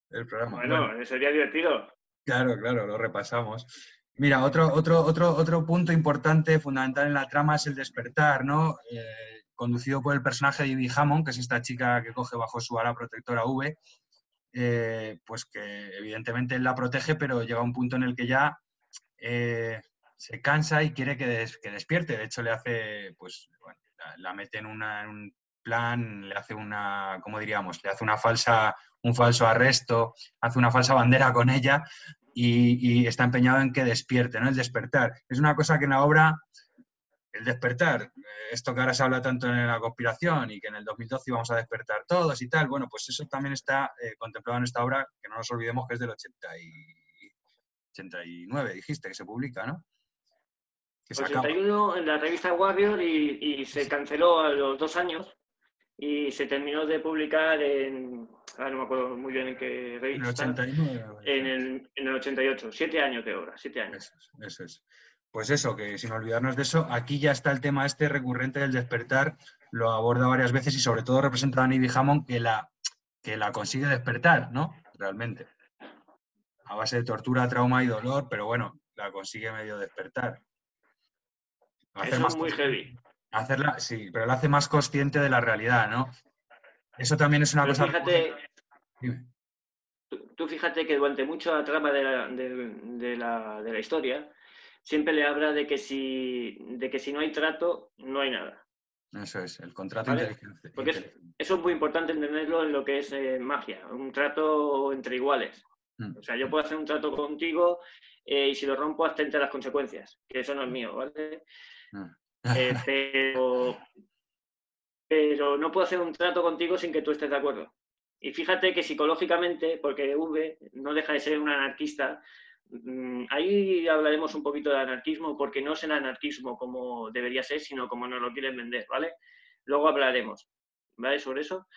el programa. Bueno, Bueno, sería divertido. claro, claro, lo repasamos. Mira, otro, otro, otro, otro punto importante, fundamental en la trama es el despertar, ¿no? Eh, conducido por el personaje de Ivy Hammond, que es esta chica que coge bajo su ala protectora V, eh, pues que evidentemente él la protege, pero llega un punto en el que ya eh, se cansa y quiere que, des- que despierte. De hecho, le hace, pues, bueno, la, mete en un plan, le hace una, ¿cómo diríamos? Le hace una falsa, un falso arresto, hace una falsa bandera con ella y, y está empeñado en que despierte, ¿no? El despertar. Es una cosa que en la obra, el despertar, eh, esto que ahora se habla tanto en la conspiración y que en el 2012 íbamos a despertar todos y tal, bueno, pues eso también está eh, contemplado en esta obra, que no nos olvidemos que es del 80 y 89, dijiste, que se publica, ¿no? Que se acaba. 81 en la revista Warrior y, y se canceló a los dos años y se terminó de publicar en. ahora no me acuerdo muy bien en qué En el revista. 89. En el, en el 88. Siete años de obra, siete años. Eso es, eso es. Pues eso, que sin olvidarnos de eso, aquí ya está el tema este recurrente del despertar, lo aborda varias veces y sobre todo representa a Nivy Hammond que la, que la consigue despertar, ¿no? Realmente. A base de tortura, trauma y dolor, pero bueno, la consigue medio despertar. Hacer Eso más es muy heavy. Hacerla, sí, pero la hace más consciente de la realidad, ¿no? Eso también es una Pero cosa. fíjate, Dime. tú, tú fíjate que durante mucho la trama de la, de- de la- de la historia siempre le habla de que, si, de que si no hay trato, no hay nada. Eso es, el contrato Vale, inteligente. porque es-. Eso es muy importante entenderlo en lo que es eh, magia, un trato entre iguales. Mm. O sea, yo puedo hacer un trato contigo eh, y si lo rompo, hasta entre las consecuencias, que eso no es mío, ¿vale? Eh, pero, pero no puedo hacer un trato contigo sin que tú estés de acuerdo. Y fíjate que psicológicamente, porque V no deja de ser un anarquista, ahí hablaremos un poquito de anarquismo, porque no es el anarquismo como debería ser, sino como nos lo quieren vender, ¿vale? Luego hablaremos, ¿vale? Sobre eso.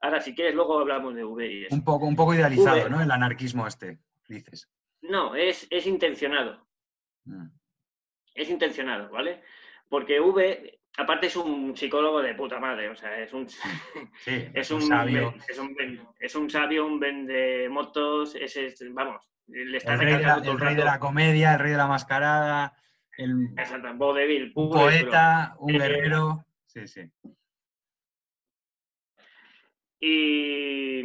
Ahora, si quieres, luego hablamos de V y eso. Un poco, un poco idealizado. ¿no? El anarquismo este, dices. No, es, es intencionado. Mm. es intencionado, ¿vale? Porque V, aparte es un psicólogo de puta madre, o sea, es un, Sí, es un, sabio. es un, es un sabio, un vende motos, es, es- vamos, le está El rey, de la, recalcando todo el el rey de la rato. comedia, el rey de la mascarada, el, un poeta, un Eh, guerrero. Sí, sí. Y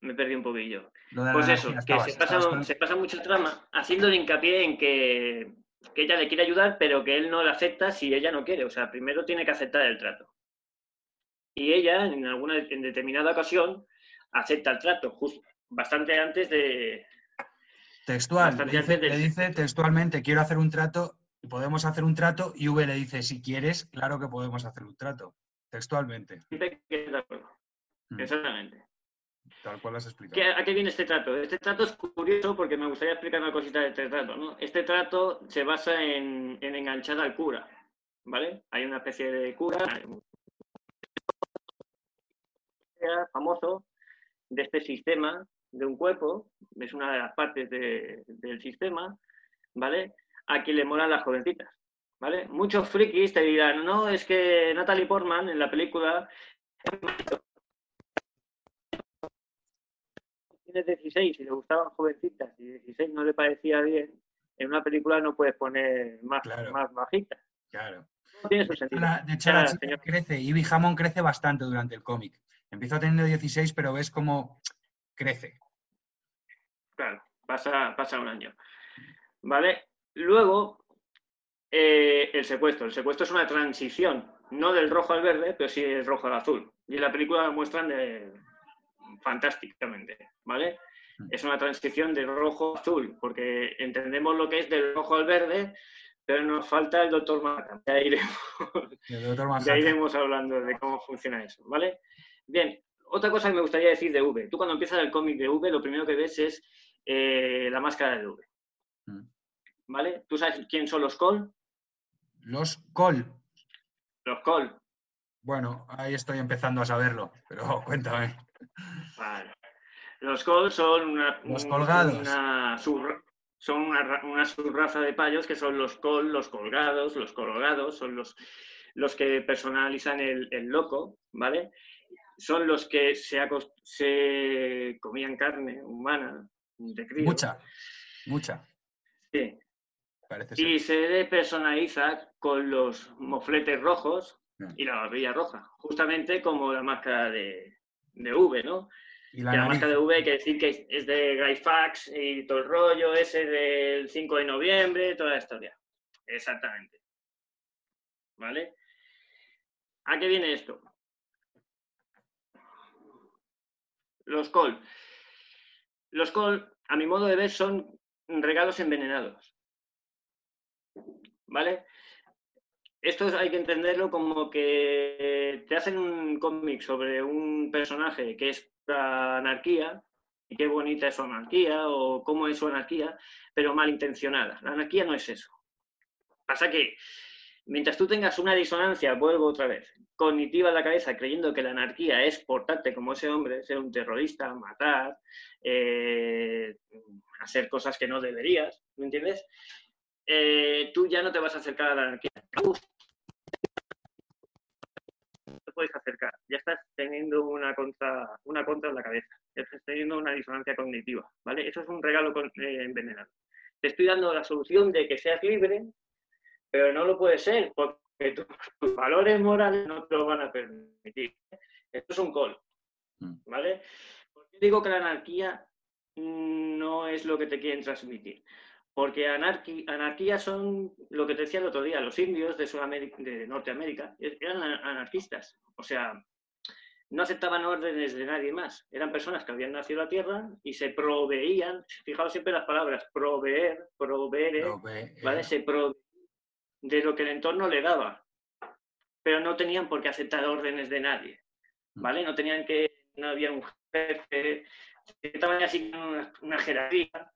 me perdí un poquillo. Pues eso, que estabas- se pasa, con- se pasa mucho trama haciendo hincapié en que, que ella le quiere ayudar, pero que él no la acepta si ella no quiere. O sea, primero tiene que aceptar el trato. Y ella, en alguna en determinada ocasión, acepta el trato, justo bastante antes de. Textual, le dice, le textualmente, quiero hacer un trato, y podemos hacer un trato, y V le dice, si quieres, claro que podemos hacer un trato. Textualmente. Mm. Exactamente. Tal cual has explicado. ¿A qué viene este trato? Este trato es curioso porque me gustaría explicar una cosita de este trato. ¿no? Este trato se basa en, en enganchar al cura, ¿vale? Hay una especie de cura famoso de este sistema de un cuerpo, es una de las partes del sistema, ¿vale? A quien le molan las jovencitas, ¿vale? Muchos frikis te dirán, no, es que Natalie Portman en la película tiene 16 y le gustaban jovencitas y 16 no le parecía bien, en una película no puedes poner más, más bajita. Claro. tiene su sentido. de hecho, la chica crece, Ivy Hammond crece bastante durante el cómic. Empieza teniendo 16, pero ves cómo crece. Claro, pasa, pasa un año. ¿Vale? Luego, eh, el secuestro. El secuestro es una transición, no del rojo al verde, pero sí del rojo al azul. Y en la película lo muestran de... fantásticamente, ¿vale? Mm. Es una transición de rojo a azul, porque entendemos lo que es del rojo al verde, pero nos falta el doctor Manhattan. Ya iremos, ya iremos hablando de cómo funciona eso, ¿vale? Bien, otra cosa que me gustaría decir de V. Tú cuando empiezas el cómic de V, lo primero que ves es eh, la máscara de V. Mm. ¿Vale? ¿Tú sabes quién son los Col? Los Col. Los Col. Bueno, ahí estoy empezando a saberlo, pero cuéntame. Vale. Los Col son una, los colgados. son una, subraza de payos que son los Col, los colgados, los colgados, son los, los que personalizan el, el loco, ¿vale? son los que se, se comían carne humana de crío. Mucha, mucha. Sí. Y se depersonaliza con los mofletes rojos mm. y la barbilla roja, justamente como la máscara de, de V, ¿no? Y la, máscara de V hay que decir que es de Guy Fax y todo el rollo ese del 5 de noviembre, toda la historia. Exactamente. ¿Vale? ¿A qué viene esto? Los col. Los col, a mi modo de ver, son regalos envenenados. ¿Vale? Esto hay que entenderlo como que te hacen un cómic sobre un personaje que es la anarquía, y qué bonita es su anarquía, o cómo es su anarquía, pero malintencionada. La anarquía no es eso. Pasa que mientras tú tengas una disonancia, vuelvo otra vez, cognitiva en la cabeza, creyendo que la anarquía es portarte como ese hombre, ser un terrorista, matar, eh, hacer cosas que no deberías, ¿me entiendes? Eh, tú ya no te vas a acercar a la anarquía. te puedes acercar, ya estás teniendo una contra, una contra en la cabeza, ya estás teniendo una disonancia cognitiva, ¿vale? Eso es un regalo eh, envenenado. Te estoy dando la solución de que seas libre, pero no lo puede ser, porque tus, valores morales no te lo van a permitir. Esto es un call, mm. ¿vale? Porque digo que la anarquía no es lo que te quieren transmitir. Porque anarquía son lo que te decía el otro día, los indios de, Sudamérica, de Norteamérica eran anarquistas. O sea, no aceptaban órdenes de nadie más. Eran personas que habían nacido en la tierra y se proveían, fijaos siempre las palabras, proveer, proveer, ¿vale? Se proveían de lo que el entorno le daba, pero no tenían por qué aceptar órdenes de nadie, mm. ¿vale? No tenían que, no había un jefe, estaban así una, una jerarquía,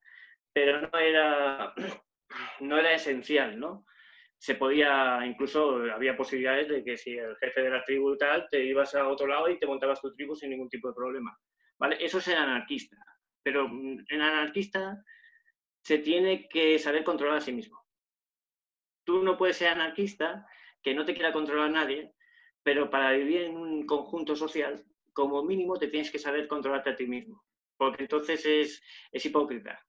pero no era, no era esencial, ¿no? Se podía, incluso había posibilidades de que si el jefe de la tribu tal, te ibas a otro lado y te montabas tu tribu sin ningún tipo de problema, ¿vale? Eso es el anarquista, pero mm, en anarquista se tiene que saber controlar a sí mismo tú no puedes ser anarquista, que no te quiera controlar a nadie, pero para vivir en un conjunto social, como mínimo te tienes que saber controlarte a ti mismo, porque entonces es, es hipócrita.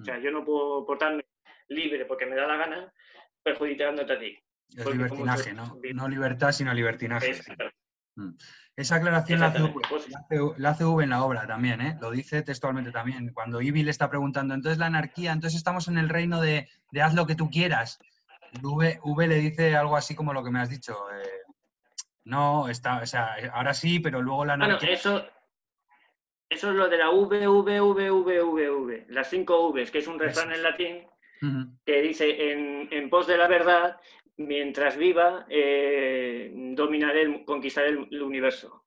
O sea, mm. yo no puedo portarme libre porque me da la gana, perjudicándote a ti. Es libertinaje, ¿no? No libertad, sino libertinaje. Mm. Esa aclaración la hace, la, hace, V en la obra también, ¿eh? Lo dice textualmente también. Cuando Ivy le está preguntando, entonces la anarquía, entonces estamos en el reino de, de haz lo que tú quieras. V, le dice algo así como lo que me has dicho. Eh, no, está, o sea, ahora sí, pero luego la Bueno, eso, eso es lo de la V, V, V, V, V, V. Las cinco Vs, que es un refrán en latín que dice en, pos de la verdad, mientras viva, eh, dominaré, conquistaré el, universo.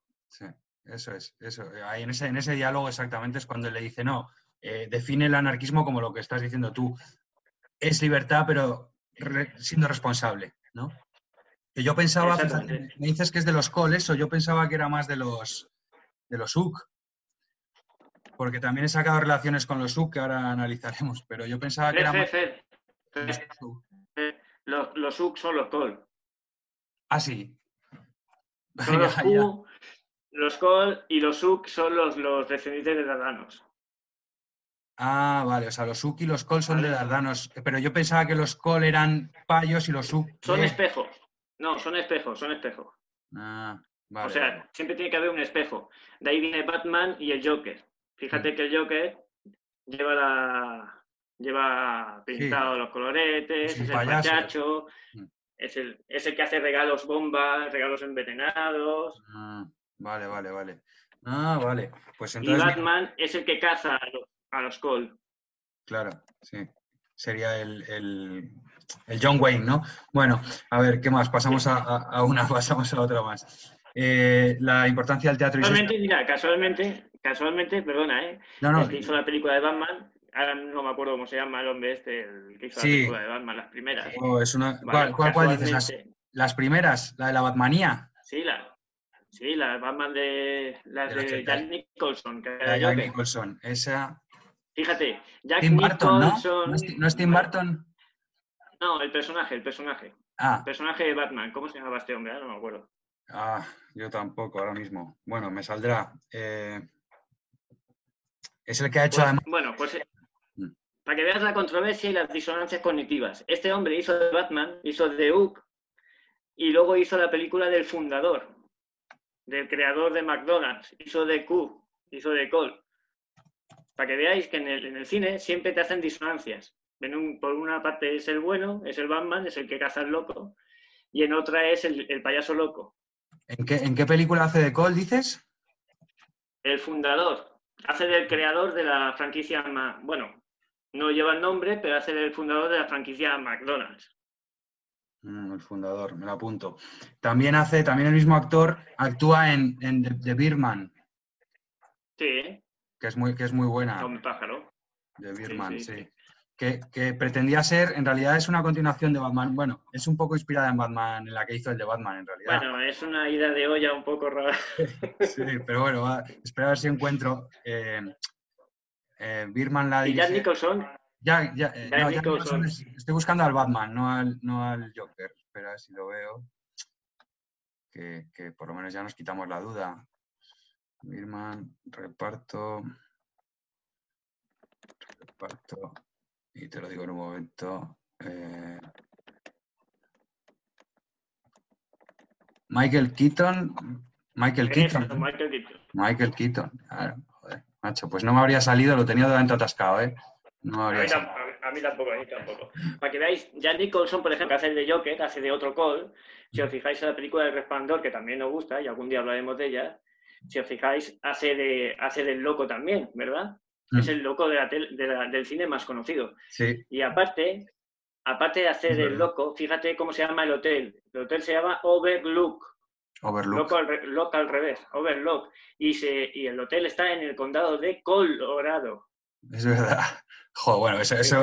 eso es. Eso. Ahí en, ese, en ese diálogo exactamente es cuando le dice, no, eh, define el anarquismo como lo que estás diciendo tú. Es libertad, pero siendo responsable, ¿no? Que yo pensaba, me dices que es de los coles o yo pensaba que era más de los de los UC. Porque también he sacado relaciones con los UC que ahora analizaremos, pero yo pensaba que era más... Los, los UC son los col. Ah, sí. los, los col y los UC son los, los descendientes de Dardanos. Ah, vale, o sea, los UC y los col son de Dardanos, pero yo pensaba que los col eran payos y los UC... Son espejos. No, son espejos, son espejos. Ah, vale. O sea, siempre tiene que haber un espejo. De ahí viene Batman y el Joker. Fíjate mm. que el Joker lleva la lleva pintado los coloretes, es, el payacho, mm. es, el, es el que hace regalos bombas, regalos envenenados. Ah, vale, vale, vale. Ah, vale. Pues entonces... Y Batman es el que caza a los, a los Cole. Claro, sí. Sería el, el John Wayne, ¿no? Bueno, a ver, ¿qué más? Pasamos a, una, pasamos a otra más. Eh, la importancia del teatro. Casualmente, mira, casualmente, casualmente, perdona, ¿eh? No, no. El que hizo la película de Batman, ahora no me acuerdo cómo se llama el hombre este, el que hizo la película de Batman, las primeras. Oh, es una... ¿Cuál, cuál, dices? Las, primeras, la de la Batmanía. Sí, la, sí, la Batman de, las de, Jack Nicholson. Que era Jack Nicholson, esa... Fíjate, Jack Tim Nicholson... ¿no? ¿No es Tim Burton? No, el personaje, el personaje. Ah. El personaje de Batman. ¿Cómo se llama este hombre? no me acuerdo. Ah, yo tampoco, ahora mismo. Bueno, me saldrá. Eh, es el que ha hecho pues, Bueno, pues eh, mm. para que veas la controversia y las disonancias cognitivas. Este hombre hizo de Batman, hizo de Hook y luego hizo la película del fundador, del creador de McDonald's, hizo de Q, hizo de Cole. Para que veáis que en el, en el cine siempre te hacen disonancias por una parte es el bueno, es el Batman, es el que caza al loco, y en otra es el, payaso loco. ¿En qué, ¿En qué, película hace de Cole, dices? El fundador. Hace del creador de la franquicia, bueno, no lleva el nombre, pero hace del fundador de la franquicia McDonald's. Mm, el fundador, me lo apunto. También hace, también el mismo actor actúa en, en The, Birman. Sí. Que es muy, que es muy buena. Con pájaro. De Birman, sí que, pretendía ser, en realidad es una continuación de Batman. Bueno, es un poco inspirada en Batman, en la que hizo el de Batman, en realidad. Bueno, es una ida de olla un poco rara. sí, pero bueno, espero a ver si encuentro. Eh, eh, Birman la ¿Y Jack Nicholson? Ya, ya, eh, Nicholson. estoy buscando al Batman, no al, no al Joker. Espera a ver si lo veo. Que, que por lo menos ya nos quitamos la duda. Birman, reparto. Reparto y te lo digo en un momento. Eh, Michael Keaton. Michael Keaton. Michael Keaton. Michael Keaton. joder, macho, pues no me habría salido, lo tenía delante atascado, ¿eh? No a, mí a, mí tampoco, a mí tampoco. Para que veáis, Jack Nicholson, por ejemplo, hace de Joker, hace de otro call. Si os fijáis en la película del Resplandor, que también nos gusta, y algún día hablaremos de ella, si os fijáis, hace, de, hace del loco también, ¿verdad? Es mm. el loco del cine más conocido. Sí. Y aparte, aparte de hacer el loco, fíjate cómo se llama el hotel. El hotel se llama Overlook. Overlook. Loco al, revés, Overlook. Y, se, y el hotel está en el condado de Colorado. Es verdad. Jo, bueno, eso, eso,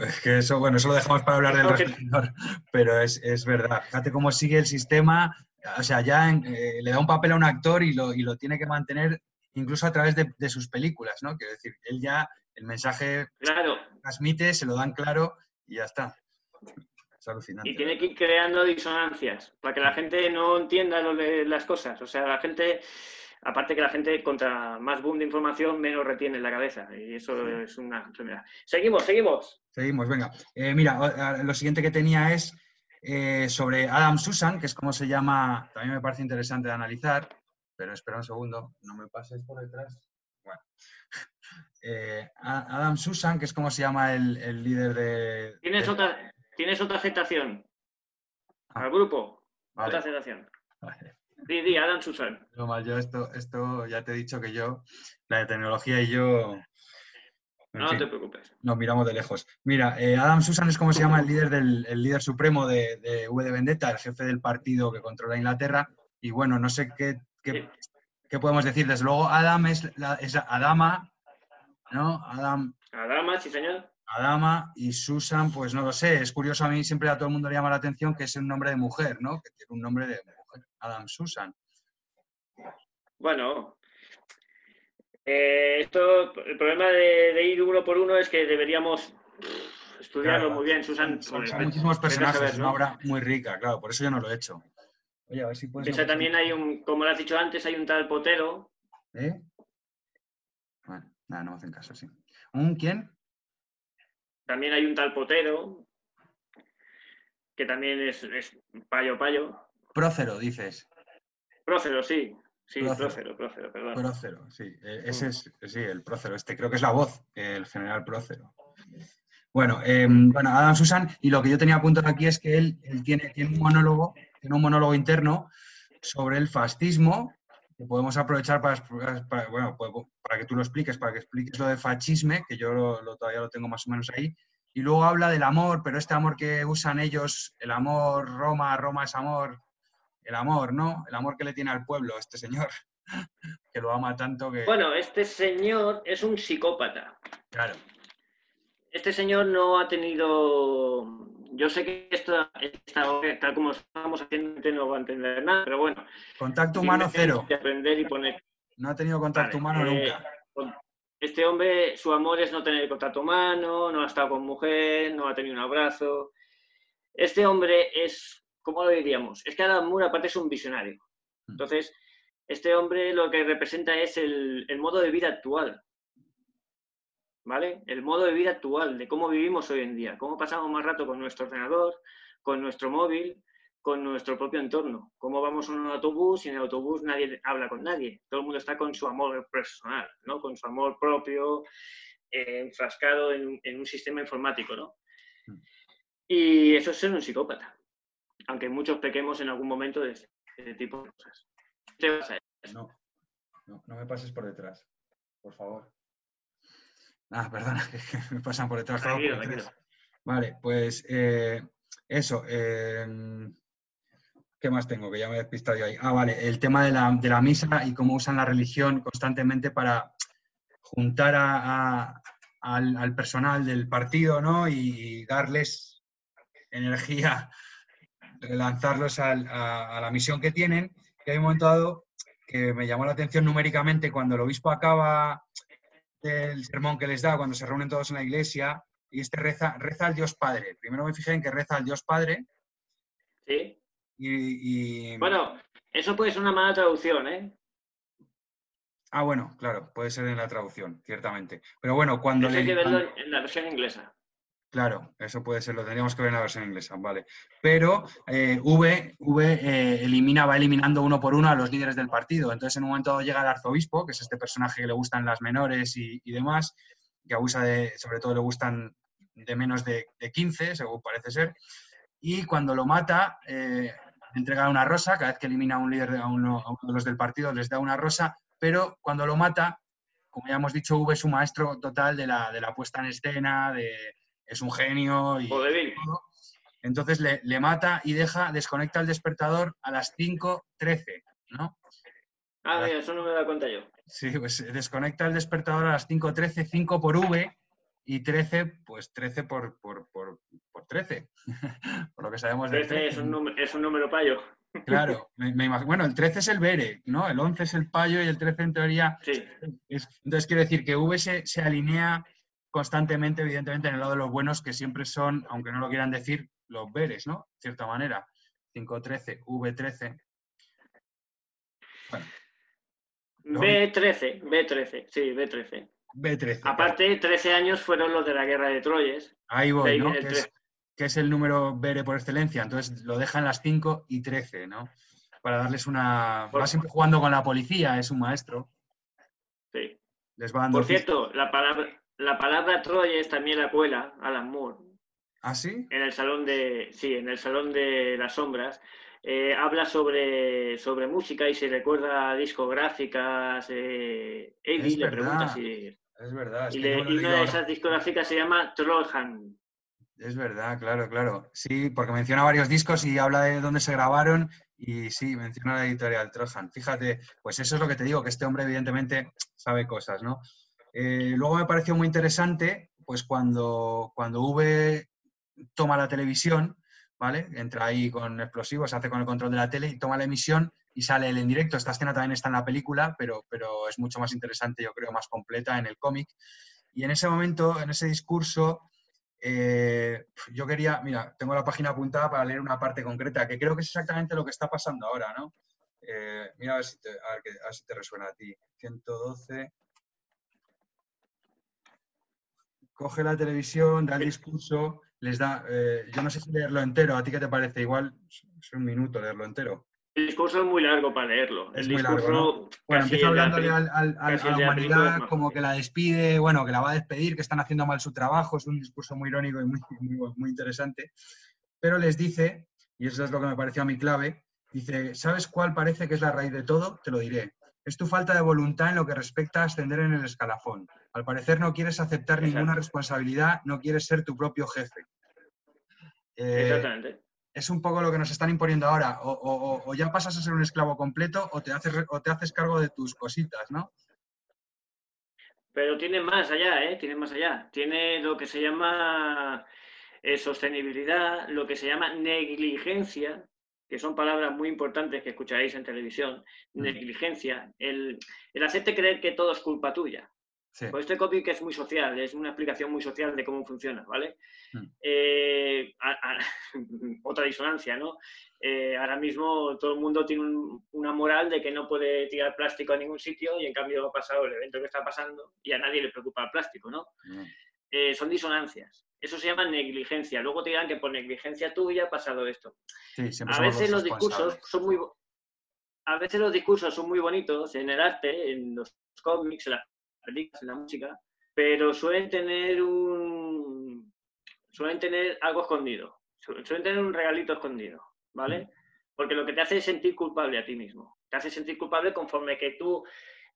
es que eso, bueno, eso lo dejamos para hablar del resplandor, pero es, es, verdad. Fíjate cómo sigue el sistema, o sea, ya eh, le da un papel a un actor y lo, y lo tiene que mantener incluso a través de, sus películas, ¿no? Quiero decir, él ya el mensaje claro. transmite, se lo dan claro y ya está. Es alucinante. Y tiene que ir creando disonancias para que la gente no entienda lo de las cosas. O sea, la gente, aparte que la gente contra más boom de información, menos retiene en la cabeza. Y eso es una enfermedad. Seguimos, seguimos. Seguimos, venga. Eh, mira, lo siguiente que tenía es eh, sobre Adam Susan, que es como se llama, también me parece interesante de analizar pero espera un segundo, no me pases por detrás. Bueno. Eh, Adam Susan, que es como se llama el, líder de... ¿Tienes, Otra, ¿Tienes otra aceptación? Ah. Al grupo. Otra aceptación. Vale. Di, Adam Susan. No mal, yo esto, esto ya te he dicho que yo, la de tecnología y yo... No te preocupes. Nos miramos de lejos. Mira, eh, Adam Susan es como se llama el líder del el líder supremo de, de V de Vendetta, el jefe del partido que controla Inglaterra. Y bueno, no sé qué ¿qué podemos decir? Desde luego, Adam es, la, es Adama, ¿no? Adam. Adama, sí, señor. Adama y Susan, pues no lo sé. Es curioso, a mí siempre a todo el mundo le llama la atención que es un nombre de mujer, ¿no? Que tiene un nombre de mujer. Adam Susan. Bueno, eh, esto, el problema de, ir uno por uno es que deberíamos estudiarlo muy bien, Susan. Son, muchísimos personajes, es una obra muy rica, claro, por eso yo no lo he hecho. Oye, a ver si puedes. también hay un, como lo has dicho antes, hay un tal Potero. ¿Eh? Bueno, nada, no me hacen caso, sí. ¿Un quién? También hay un tal Potero, que también es, es payo payo. Prócero, dices. Prócero, sí. Sí, Prócero, Prócero, perdón. Prócero, sí. E, ese es, sí, el Prócero. Este creo que es la voz, el general Prócero. Bueno, em, bueno, Adam Susan, y lo que yo tenía apuntado aquí es que él, tiene, tiene, un monólogo, tiene un monólogo interno sobre el fascismo, que podemos aprovechar para, bueno, pues, para que tú lo expliques, para que expliques lo de fascisme, que yo lo, todavía lo tengo más o menos ahí, y luego habla del amor, pero este amor que usan ellos, el amor Roma, Roma es amor, el amor, ¿no? El amor que le tiene al pueblo este señor, que lo ama tanto que... Bueno, este señor es un psicópata. Claro. Este señor no ha tenido... Yo sé que esto, tal como estamos haciendo, no va a entender nada, pero bueno. Contacto humano cero. aprender y poner... No ha tenido contacto humano eh, nunca. Este hombre, su amor es no tener contacto humano, no ha estado con mujer, no ha tenido un abrazo. Este hombre es ¿cómo lo diríamos? Es que Adam Moore aparte es un visionario. Mm. Entonces, este hombre lo que representa es el, modo de vida actual. ¿Vale? El modo de vida actual, de cómo vivimos hoy en día, cómo pasamos más rato con nuestro ordenador, con nuestro móvil, con nuestro propio entorno. Cómo vamos en un autobús y en el autobús nadie habla con nadie. Todo el mundo está con su amor personal, ¿no? Con su amor propio, eh, enfrascado en, en, un sistema informático, ¿no? Mm. Y eso es ser un psicópata aunque muchos pequemos en algún momento de este tipo de cosas. No, no, no me pases por detrás, por favor. Ah, perdona, que me pasan por detrás. Vale, pues eh, eso. Em, ¿Qué más tengo? Que ya me he despistado yo ahí. Ah, vale, el tema de la, misa y cómo usan la religión constantemente para juntar al, al, personal del partido, ¿no? Y darles energía lanzarlos a, la misión que tienen, que hay un momento dado que me llamó la atención numéricamente cuando el obispo acaba del sermón que les da, cuando se reúnen todos en la iglesia, y este reza, reza al Dios Padre. Primero me fijé en que reza al Dios Padre. Sí. Y, Bueno, eso puede ser una mala traducción, ¿eh? Ah, bueno, claro, puede ser en la traducción, ciertamente. Pero bueno, cuando... hay que verlo en la versión inglesa. Claro, eso puede ser, lo tendríamos que ver en la versión inglesa, vale. Pero eh, V, v eh, elimina, va eliminando uno por uno a los líderes del partido. Entonces, en un momento llega el arzobispo, que es este personaje que le gustan las menores y, demás, que abusa de, sobre todo le gustan de menos de, 15, según parece ser. Y cuando lo mata, eh, entrega una rosa, cada vez que elimina a un líder, a uno, de los del partido, les da una rosa, pero cuando lo mata, como ya hemos dicho, V es un maestro total de la, de la puesta en escena, de es un genio y Entonces le, mata y deja, desconecta el despertador a las 5.13, ¿no? Ah, mira, eso no me da cuenta yo. Sí, pues desconecta el despertador a las 5.13, 5 por V y 13, pues 13 por, por, por, 13. por lo que sabemos de 13. Es un, número, es un número payo. Claro, me, imagino. Bueno, el 13 es el Bere, ¿no? El 11 es el payo y el 13 en teoría. Sí. entonces quiere decir que V se alinea constantemente, evidentemente, en el lado de los buenos, que siempre son, aunque no lo quieran decir, los veres, ¿no? De cierta manera. 513, V13. B13, B13, sí, B13. B13. Aparte, 13 años fueron los de la guerra de Troyes. Ahí voy, ¿no? Que es, el número Bere por excelencia. Entonces lo dejan las 5 y 13, ¿no? Para darles una. Va siempre jugando con la policía, es un maestro. Sí. Les va dando por cierto, la palabra, la palabra Troyes también la cuela Alan Moore. ¿Ah, sí? En el salón de, sí, en el salón de las sombras. Eh, habla sobre, sobre música y se recuerda discográficas. Eh, es le pregunta si. Es verdad. y, una de esas discográficas se llama Trollhand. Es verdad, claro, claro. Sí, porque menciona varios discos y habla de dónde se grabaron Y sí, menciona la editorial Trojan. Fíjate, pues eso es lo que te digo, que este hombre evidentemente sabe cosas, ¿no? Eh, luego me pareció muy interesante, pues cuando, cuando V toma la televisión, ¿vale? Entra ahí con explosivos, hace con el control de la tele y toma la emisión y sale él en directo. Esta escena también está en la película, pero, pero es mucho más interesante, yo creo, más completa en el cómic. Y en ese momento, en ese discurso, eh, yo quería, mira, tengo la página apuntada para leer una parte concreta, que creo que es exactamente lo que está pasando ahora, ¿no? Eh, mira a ver, si a ver si te resuena a ti. 112. Coge la televisión, da el discurso, les da, eh, yo no sé si leerlo entero, ¿a ti qué te parece? Igual es un minuto leerlo entero. El discurso es muy largo para leerlo. Es el muy discurso largo, Bueno, empieza hablándole al, al, a la humanidad como que la despide, bueno, que la va a despedir, que están haciendo mal su trabajo. Es un discurso muy irónico y muy, muy, muy interesante. Pero les dice, y eso es lo que me pareció a mi clave, dice, ¿sabes cuál parece que es la raíz de todo? Te lo diré. Es tu falta de voluntad en lo que respecta a ascender en el escalafón. Al parecer no quieres aceptar ninguna responsabilidad, no quieres ser tu propio jefe. Eh, Exactamente. Es un poco lo que nos están imponiendo ahora. O, ya pasas a ser un esclavo completo o te, haces, o te haces cargo de tus cositas, ¿no? Pero tiene más allá, ¿eh? Tiene más allá. Tiene lo que se llama eh, sostenibilidad, lo que se llama negligencia, que son palabras muy importantes que escucharéis en televisión. Mm. Negligencia, el, el hacerte creer que todo es culpa tuya. Pues este cómic es muy social, es una explicación muy social de cómo funciona, ¿vale? Mm. Eh, otra disonancia, ¿no? Eh, ahora mismo todo el mundo tiene una moral de que no puede tirar plástico a ningún sitio y en cambio ha pasado el evento que está pasando y a nadie le preocupa el plástico, ¿no? Mm. Eh, son disonancias. Eso se llama negligencia. Luego te dirán que por negligencia tuya ha pasado esto. a veces los discursos son muy a veces los discursos son muy bonitos en el arte, en los cómics, en las en la música, pero suelen tener un suelen tener algo escondido, suelen tener un regalito escondido, ¿vale? Porque lo que te hace es sentir culpable a ti mismo, te hace sentir culpable conforme que tú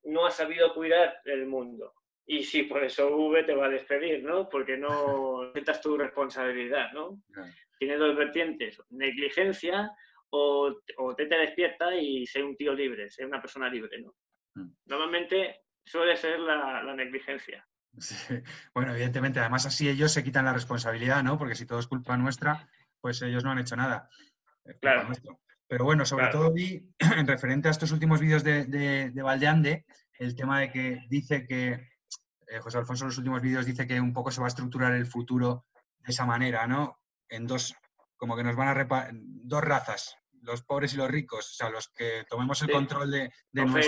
no has sabido cuidar el mundo. Y sí, por eso V te va a despedir, ¿no? Porque no aceptas tu responsabilidad, ¿no? Tiene dos vertientes, negligencia o, o te, te despierta y ser un tío libre, ser una persona libre, ¿no? Mm. Normalmente suele ser la, negligencia. Bueno, evidentemente, además así ellos se quitan la responsabilidad, ¿no? Porque si todo es culpa nuestra, pues ellos no han hecho nada. Claro. Pero bueno, sobre todo vi, en referente a estos últimos vídeos de, de, Valdeande, el tema de que dice que, eh, José Alfonso en los últimos vídeos dice que un poco se va a estructurar el futuro de esa manera, ¿no? En dos, como que nos van a dos razas, los pobres y los ricos, o sea, los que tomemos el control de, de los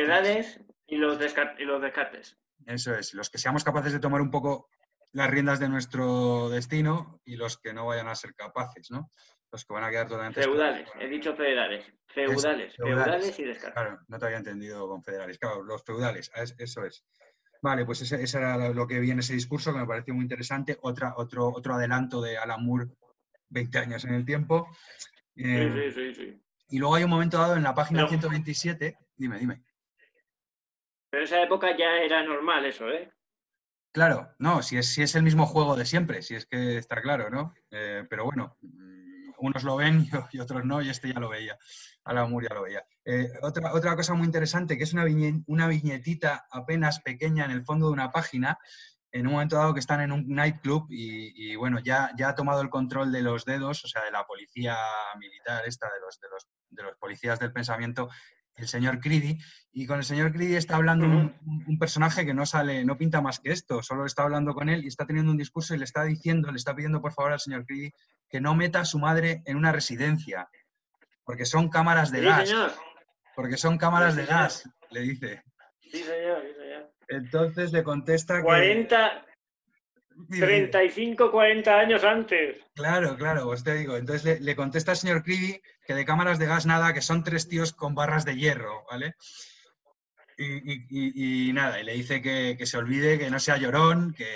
y los, y los descartes. Eso es, los que seamos capaces de tomar un poco las riendas de nuestro destino y los que no vayan a ser capaces, ¿no? Los que van a quedar totalmente... Feudales, he dicho feudales. Feudales, feudales, y descartes. Claro, no te había entendido con federales. Claro, los feudales, eso es. Vale, pues ese, era lo que vi en ese discurso, que me pareció muy interesante. Otra, otro, otro adelanto de Alan Moore, 20 años en el tiempo. Sí, eh, sí, sí, Y luego hay un momento dado en la página 127, dime, dime. Pero en esa época ya era normal eso, ¿eh? Claro, no, si es, si es el mismo juego de siempre, si es que está claro, ¿no? Eh, pero bueno, mm, unos lo ven y, otros no, y este ya lo veía. A la ya lo veía. Eh, otra, otra cosa muy interesante, que es una, una viñetita apenas pequeña en el fondo de una página, en un momento dado que están en un nightclub y, y, bueno, ya, ya ha tomado el control de los dedos, o sea, de la policía militar esta, de los, de los, de los policías del pensamiento, el señor Creedy, y con el señor Creedy está hablando un, personaje que no sale, no pinta más que esto, solo está hablando con él y está teniendo un discurso y le está diciendo, le está pidiendo por favor al señor Creedy que no meta a su madre en una residencia, porque son cámaras de gas. Porque son cámaras de gas, le dice. Sí, señor, sí, señor. Entonces le contesta 40, 35, 40 años antes. Claro, claro, pues te digo. Entonces le, contesta al señor Creedy que de cámaras de gas nada, que son tres tíos con barras de hierro, ¿vale? Y, nada, y le dice que, se olvide, que no sea llorón, que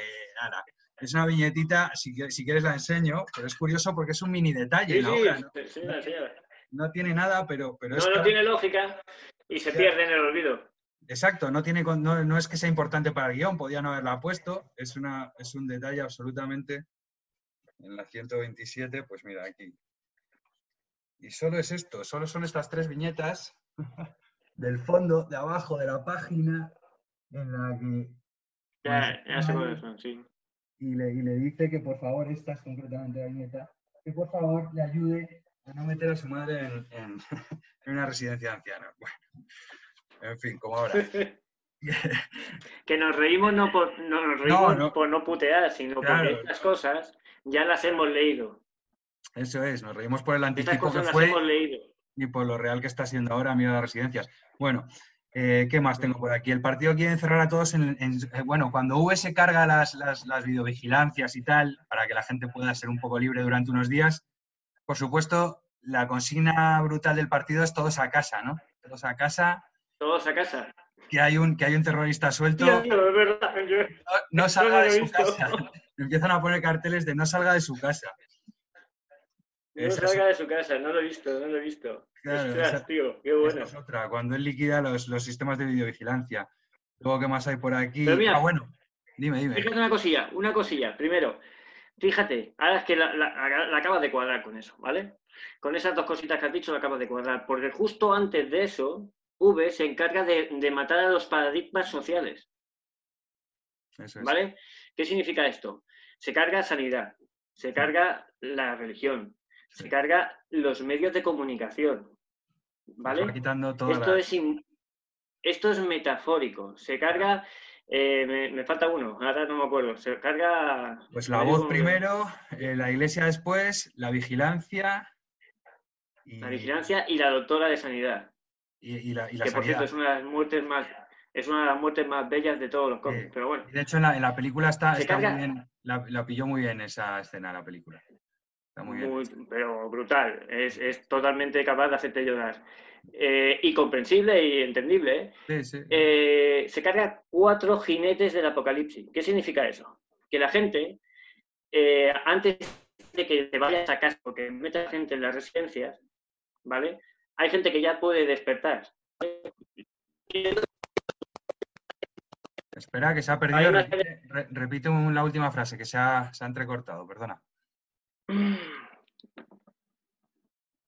nada. Es una viñetita, si, si quieres la enseño, pero es curioso porque es un mini detalle. ¿no? Sí, ¿no? tiene nada, pero... pero no, no tiene lógica y se pierde en el olvido. Exacto, no, tiene, no, es que sea importante para el guion, podía no haberla puesto, es, una, es un detalle absolutamente. En la 127, pues mira, aquí. Y solo es esto, solo son estas tres viñetas del fondo, de abajo de la página, en la que... Ya, ya sé cuáles son, sí. Y le, y le dice que por favor, esta es concretamente la viñeta, que por favor le ayude a no meter a su madre en, en- en una residencia de ancianos. Bueno, en fin, como ahora. Que nos reímos no por no, nos reímos no. por no putear, sino Claro. porque estas cosas ya las hemos leído. Eso es, nos reímos por el anticipo que fue hemos leído. y por lo real que está siendo ahora mira las residencias. Bueno, eh, ¿qué más tengo por aquí? El partido quiere encerrar a todos en, en- eh, bueno, cuando VS carga las, las, las videovigilancias y tal, para que la gente pueda ser un poco libre durante unos días, por supuesto, la consigna brutal del partido es todos a casa, ¿no? Todos a casa, Todos a casa. que hay un, que hay un terrorista suelto, verdad, yo- no, salga de su casa. Empiezan a poner carteles de no salga de su casa. No Esa es- salga de su casa, no lo he visto, no lo he visto. Claro, Ostras, esa- tío, qué bueno. es otra, cuando él liquida los, los sistemas de videovigilancia. Luego, ¿qué más hay por aquí? Pero mira, ah, bueno, dime, dime. Fíjate una cosilla, una cosilla. Primero, fíjate, ahora es que la, la- la acabas de cuadrar con eso, ¿vale? Con esas dos cositas que has dicho la acabas de cuadrar. Porque justo antes de eso, V se encarga de, de matar a los paradigmas sociales, Eso es. ¿vale? ¿Qué significa esto? Se carga sanidad, se carga la religión, Sí. se carga los medios de comunicación, ¿vale? va quitando Esto es, in- esto es metafórico. Se carga. eh, me, me falta uno, ahora no me acuerdo. Se carga. Pues la voz primero, eh, la iglesia después, la vigilancia y, La vigilancia y la doctora de sanidad. Y, y la, y la que por sanidad. cierto es una de las muertes más. Es una de las muertes más bellas de todos los cómics. Pero bueno, de hecho, en la, en la película está, está carga- muy bien, la, la pilló muy bien esa escena, la película. Está muy bien. muy- pero brutal. Es, es totalmente capaz de hacerte llorar. Eh, y comprensible y entendible. ¿eh? Sí, sí. Eh, se carga cuatro jinetes del apocalipsis. ¿Qué significa eso? Que la gente, antes de que te vayas a casa, porque metas gente en las residencias, ¿vale? Hay gente que ya puede despertar. Espera, que se ha perdido. una Repite, re- repite un- la última frase, que se ha, se ha entrecortado, perdona.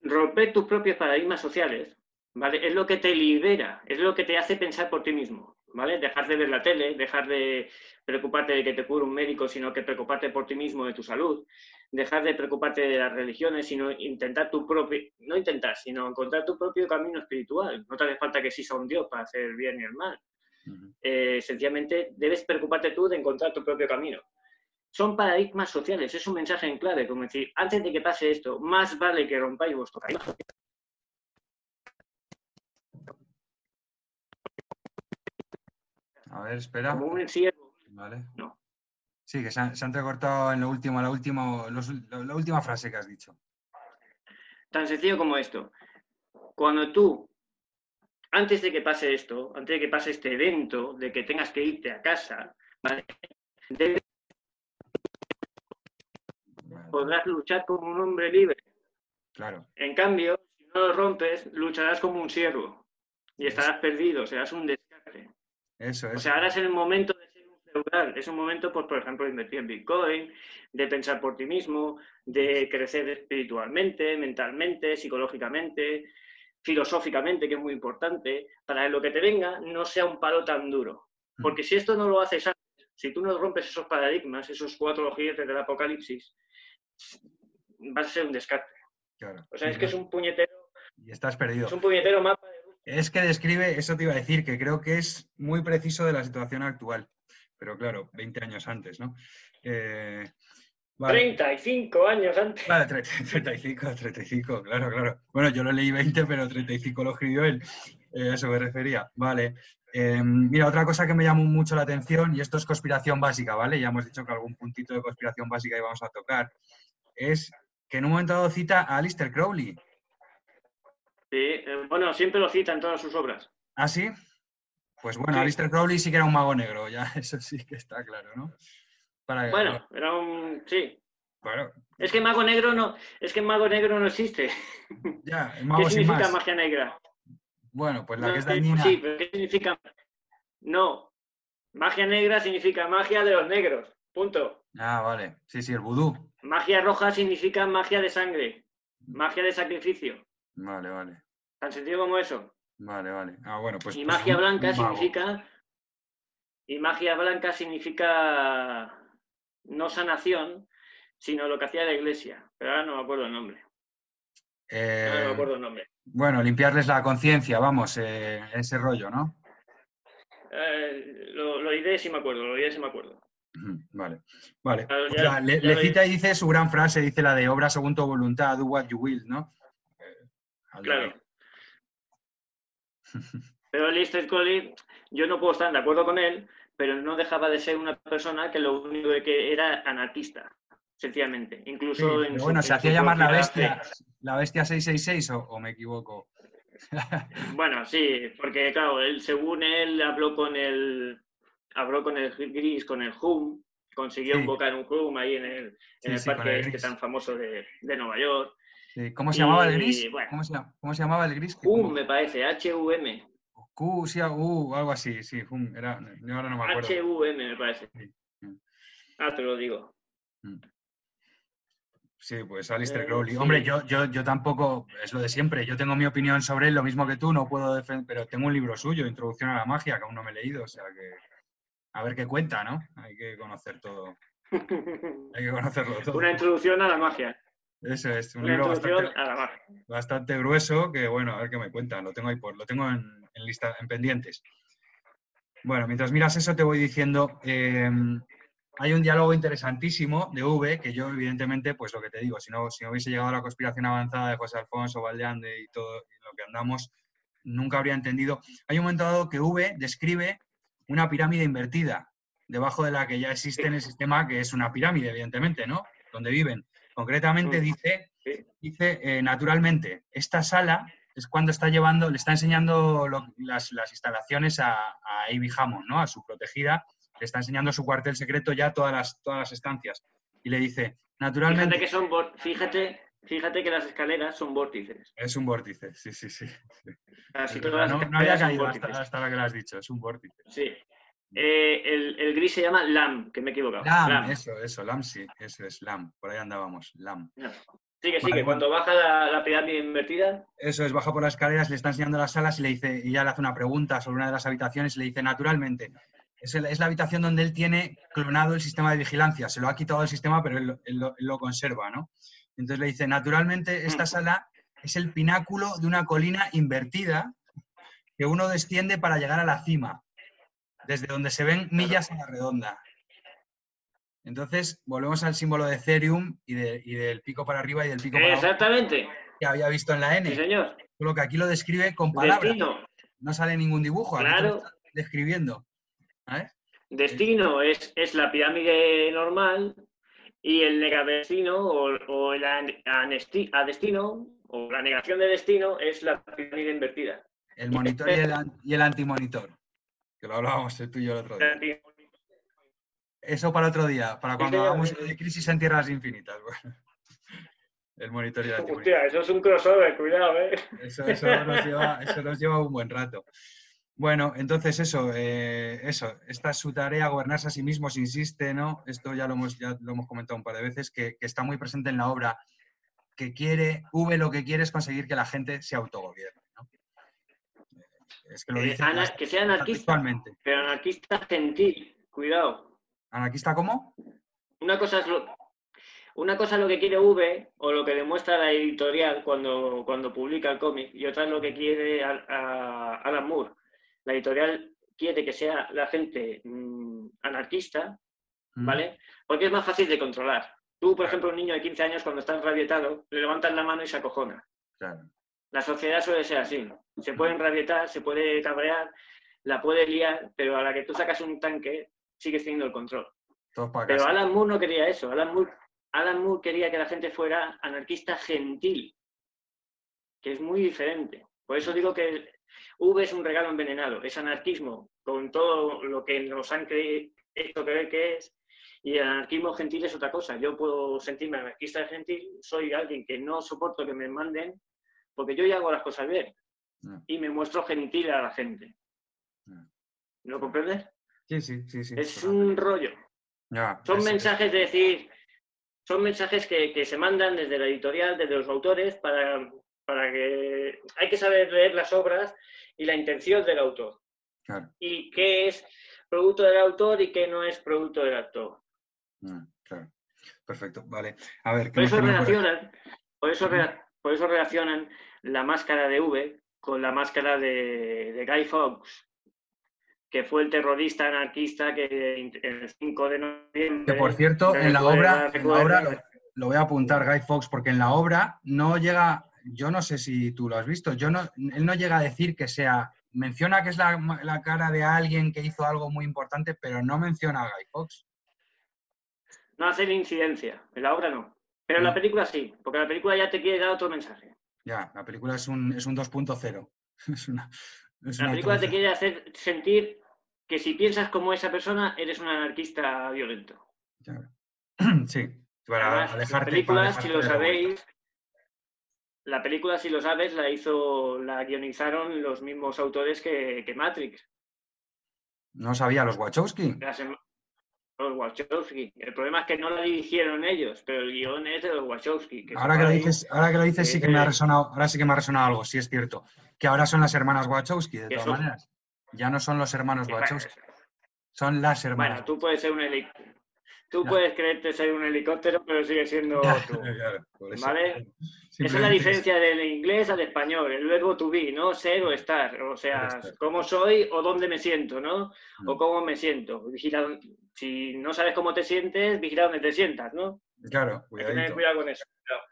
Romper tus propios paradigmas sociales, ¿vale? Es lo que te libera, es lo que te hace pensar por ti mismo, ¿vale? Dejar de ver la tele, dejar de preocuparte de que te cure un médico, sino que preocuparte por ti mismo, de tu salud, dejar de preocuparte de las religiones, sino intentar tu propio, no intentar, sino encontrar tu propio camino espiritual. No te hace falta que exista un Dios para hacer el bien y el mal. Eh, sencillamente debes preocuparte tú de encontrar tu propio camino. Son paradigmas sociales, es un mensaje en clave, como decir, antes de que pase esto, más vale que rompáis vuestro paradigma A ver, espera. como un siervo. Vale. No. Sí, que se ha, se ha entrecortado en lo último, la última, los- la, última frase que has dicho. Tan sencillo como esto. Cuando tú, antes de que pase esto, antes de que pase este evento, de que tengas que irte a casa, ¿vale? debes- Vale, podrás luchar como un hombre libre. Claro. En cambio, si no lo rompes, lucharás como un siervo y estarás perdido, serás un descarte. Eso O sea, ahora es el momento de ser un feudal. Es un momento, pues, por ejemplo, de invertir en Bitcoin, de pensar por ti mismo, de crecer espiritualmente, mentalmente, psicológicamente, filosóficamente, que es muy importante, para que lo que te venga no sea un palo tan duro. Porque si esto no lo haces antes, si tú no rompes esos paradigmas, esos cuatro jinetes del apocalipsis, vas a ser un descarte. Claro. O sea, es que es un puñetero, Y estás perdido. es un puñetero mapa de Es que describe, eso te iba a decir, que creo que es muy preciso de la situación actual. Pero claro, 20 años antes, ¿no? Eh, vale. 35 años antes. Vale, tre- 35, 35, claro, claro. Bueno, yo lo leí 20, pero 35 lo escribió él. Eh, a eso me refería. Vale. Eh, mira, otra cosa que me llamó mucho la atención, y esto es conspiración básica, ¿vale? Ya hemos dicho que algún puntito de conspiración básica íbamos a tocar, es que en un momento dado cita a Alistair Crowley. Sí, eh, bueno, siempre lo cita en todas sus obras. ¿Ah, sí? Pues bueno, Sí. Alistair Crowley sí que era un mago negro, ya eso sí que está claro, ¿no? Para, Bueno, era un. Sí. Claro, Es que mago negro no. Es que mago negro no existe. ya, el ¿Qué mago sin significa más. magia negra? Bueno, pues la No, que es dañina. Sí, pero ¿qué significa? No. Magia negra significa magia de los negros. Punto. Ah, vale. Sí, sí, el vudú. Magia roja significa magia de sangre. Magia de sacrificio. Vale, vale. Tan sencillo como eso. Vale, vale. Ah, bueno, pues. y pues magia blanca significa. Y magia blanca significa no sanación, sino lo que hacía la iglesia. Pero ahora no me acuerdo el nombre. Ahora no Eh, me acuerdo el nombre. bueno, limpiarles la conciencia, vamos, eh, ese rollo, ¿no? Eh, lo, lo diré si me acuerdo, lo diré si me acuerdo. Vale, vale. Claro, le, le cita y dice su gran frase, dice la de obra según tu voluntad, do what you will, ¿no? Claro. Pero Lister Crowley, yo no puedo estar de acuerdo con él, pero no dejaba de ser una persona que lo único que era anarquista, sencillamente. Sí, Incluso en su- bueno, en se hacía llamar la bestia, fe. la bestia 666 o, o me equivoco. Bueno, sí, porque claro, él, según él habló con el habló con el Gris, con el Hum, consiguió Sí. invocar un Hum ahí en el, en Sí, el parque el este tan famoso de, de Nueva York. Sí, ¿Cómo se llamaba el gris? bueno. ¿Cómo, se, llama- cómo se llamaba el gris? Hum, me parece, H-U-M. Q, sí, uh, algo así, sí, hum, era, yo ahora no me acuerdo. H-U-M, me parece. Sí. Mm. Ah, te lo digo. Sí, pues Alistair Eh, Crowley. sí. Hombre, yo, yo, yo tampoco, es lo de siempre, yo tengo mi opinión sobre él, lo mismo que tú, no puedo defender, pero tengo un libro suyo, Introducción a la Magia, que aún no me he leído, o sea que a ver qué cuenta, ¿no? Hay que conocer todo, hay que conocerlo todo. Una introducción a la magia. Eso es, un Una libro bastante, bastante grueso que, bueno, a ver qué me cuentan, lo tengo ahí por, lo tengo en, en lista, en pendientes. Bueno, mientras miras eso te voy diciendo, eh, hay un diálogo interesantísimo de V, que yo evidentemente, pues lo que te digo, si no, si no hubiese llegado a la conspiración avanzada de José Alfonso Valdeande y todo lo que andamos, nunca habría entendido. Hay un momento dado que V describe una pirámide invertida, debajo de la que ya existe en el sistema, que es una pirámide, evidentemente, ¿no? Donde viven. Concretamente Mm. dice, dice eh, naturalmente, esta sala es cuando está llevando, le está enseñando lo- las, las instalaciones a, a Amy Hammond, ¿no? A su protegida, le está enseñando su cuartel secreto ya todas las, todas las estancias. Y le dice, naturalmente, Fíjate que son fíjate, fíjate que las escaleras son vórtices. es un vórtice, sí, sí, sí. Así todas no, no había caído hasta la que lo has dicho, es un vórtice. Sí. Eh, el, el gris se llama LAM, que me he equivocado. Lam, Lam. eso, eso, Lam, sí, eso es Lam, por ahí andábamos, Lam. No. Sigue, Vale, sigue. bueno. Cuando baja la, la pirámide invertida, Eso es, baja por las escaleras, le está enseñando las salas y le dice, y ella le hace una pregunta sobre una de las habitaciones y le dice, naturalmente, es, el- es la habitación donde él tiene clonado el sistema de vigilancia. Se lo ha quitado el sistema, pero él, lo- él lo, él lo conserva, ¿no? Entonces le dice, naturalmente, esta Mm. sala es el pináculo de una colina invertida que uno desciende para llegar a la cima, desde donde se ven millas a la redonda. Entonces, volvemos al símbolo de Ethereum y, de- y del pico para arriba y del pico para abajo exactamente. que había visto en la N. Sí, señor. Solo que aquí lo describe con palabras. Destino. No sale ningún dibujo. Lo Claro. describiendo. ¿sabes? Destino es, es la pirámide normal y el negadestino o, o el an- anesti- adestino o la negación de destino es la pirámide invertida. El monitor y el, y el antimonitor. Que lo hablábamos tú y yo el otro día. Eso para otro día, para cuando hagamos de crisis en tierras infinitas. Bueno. El monitor y el antimonitor. Hostia, eso es un crossover, cuidado, eh. Eso, eso nos lleva, eso nos lleva un buen rato. Bueno, entonces eso, eh, eso, esta es su tarea, gobernarse a sí mismos, insiste, ¿no? Esto ya lo hemos, ya lo hemos comentado un par de veces, que, que está muy presente en la obra, que quiere, V lo que quiere es conseguir que la gente se autogobierne. Es que lo Eh, ana- que sea anarquista, pero anarquista gentil, cuidado. ¿Anarquista cómo? Una cosa es lo, una cosa es lo que quiere V o lo que demuestra la editorial cuando, cuando publica el cómic y otra es lo que quiere a- a- Alan Moore. La editorial quiere que sea la gente mm, anarquista, Mm, ¿vale? Porque es más fácil de controlar. Tú, por Claro. ejemplo, un niño de 15 años cuando está enrabietado, le levantas la mano y se acojona. Claro. La sociedad suele ser así. Se puede enrabietar, se puede cabrear, la puede liar, pero a la que tú sacas un tanque, sigues teniendo el control. Para Pero. Alan Moore no quería eso. Alan Moore, Alan Moore quería que la gente fuera anarquista gentil, que es muy diferente. Por eso digo que V es un regalo envenenado, es anarquismo, con todo lo que nos han cre- hecho creer que es, y el anarquismo gentil es otra cosa. Yo puedo sentirme anarquista gentil, soy alguien que no soporto que me manden, porque yo ya hago las cosas bien, No. y me muestro gentil a la gente. No. ¿Lo comprendes? Sí, sí, sí, sí. Es un rollo. Son es- mensajes de decir, son mensajes que, se mandan desde la editorial, desde los autores, para, para que hay que saber leer las obras y la intención del autor. Y qué es producto del autor y qué no es producto del autor. Mm, claro. Perfecto, vale. A ver, por, eso relacionan, por, eso por eso relacionan la máscara de V con la máscara de, Guy Fawkes, que fue el terrorista anarquista que el 5 de noviembre... Que por cierto, en la obra, lo, voy a apuntar, Guy Fawkes, porque en la obra no llega, yo no sé si tú lo has visto, yo no, él no llega a decir que sea, menciona que es la, la cara de alguien que hizo algo muy importante, pero no menciona a Guy Fawkes. No hacen incidencia, en la obra no. Pero en la mm. película sí, porque la película ya te quiere dar otro mensaje. Ya, la película es un, es un 2.0. la película te quiere hacer sentir que si piensas como esa persona, eres un anarquista violento. Sí, para alejarte. La película, si lo sabéis, la película, si lo sabes, la hizo, la guionizaron los mismos autores que, Matrix. No sabía, los Wachowski los Wachowski. El problema es que no la dirigieron ellos, pero el guion es de los Wachowski. ahora, que lo dices, ahora que lo dices, sí que me ha resonado, ahora sí que me ha resonado algo, sí es cierto. Que ahora son las hermanas Wachowski, de todas maneras. Ya no son los hermanos Wachowski. Son las hermanas. Bueno, tú puedes ser un Tú puedes creerte ser un helicóptero, pero sigue siendo tú. ¿Vale? Esa es la diferencia del inglés al español, el verbo to be, ¿no? Ser o estar. O sea, cómo soy o dónde me siento, ¿no? O mm. cómo me siento. Vigila, si no sabes cómo te sientes, vigila dónde te sientas, ¿no? Claro, cuidadito. cuidado con eso.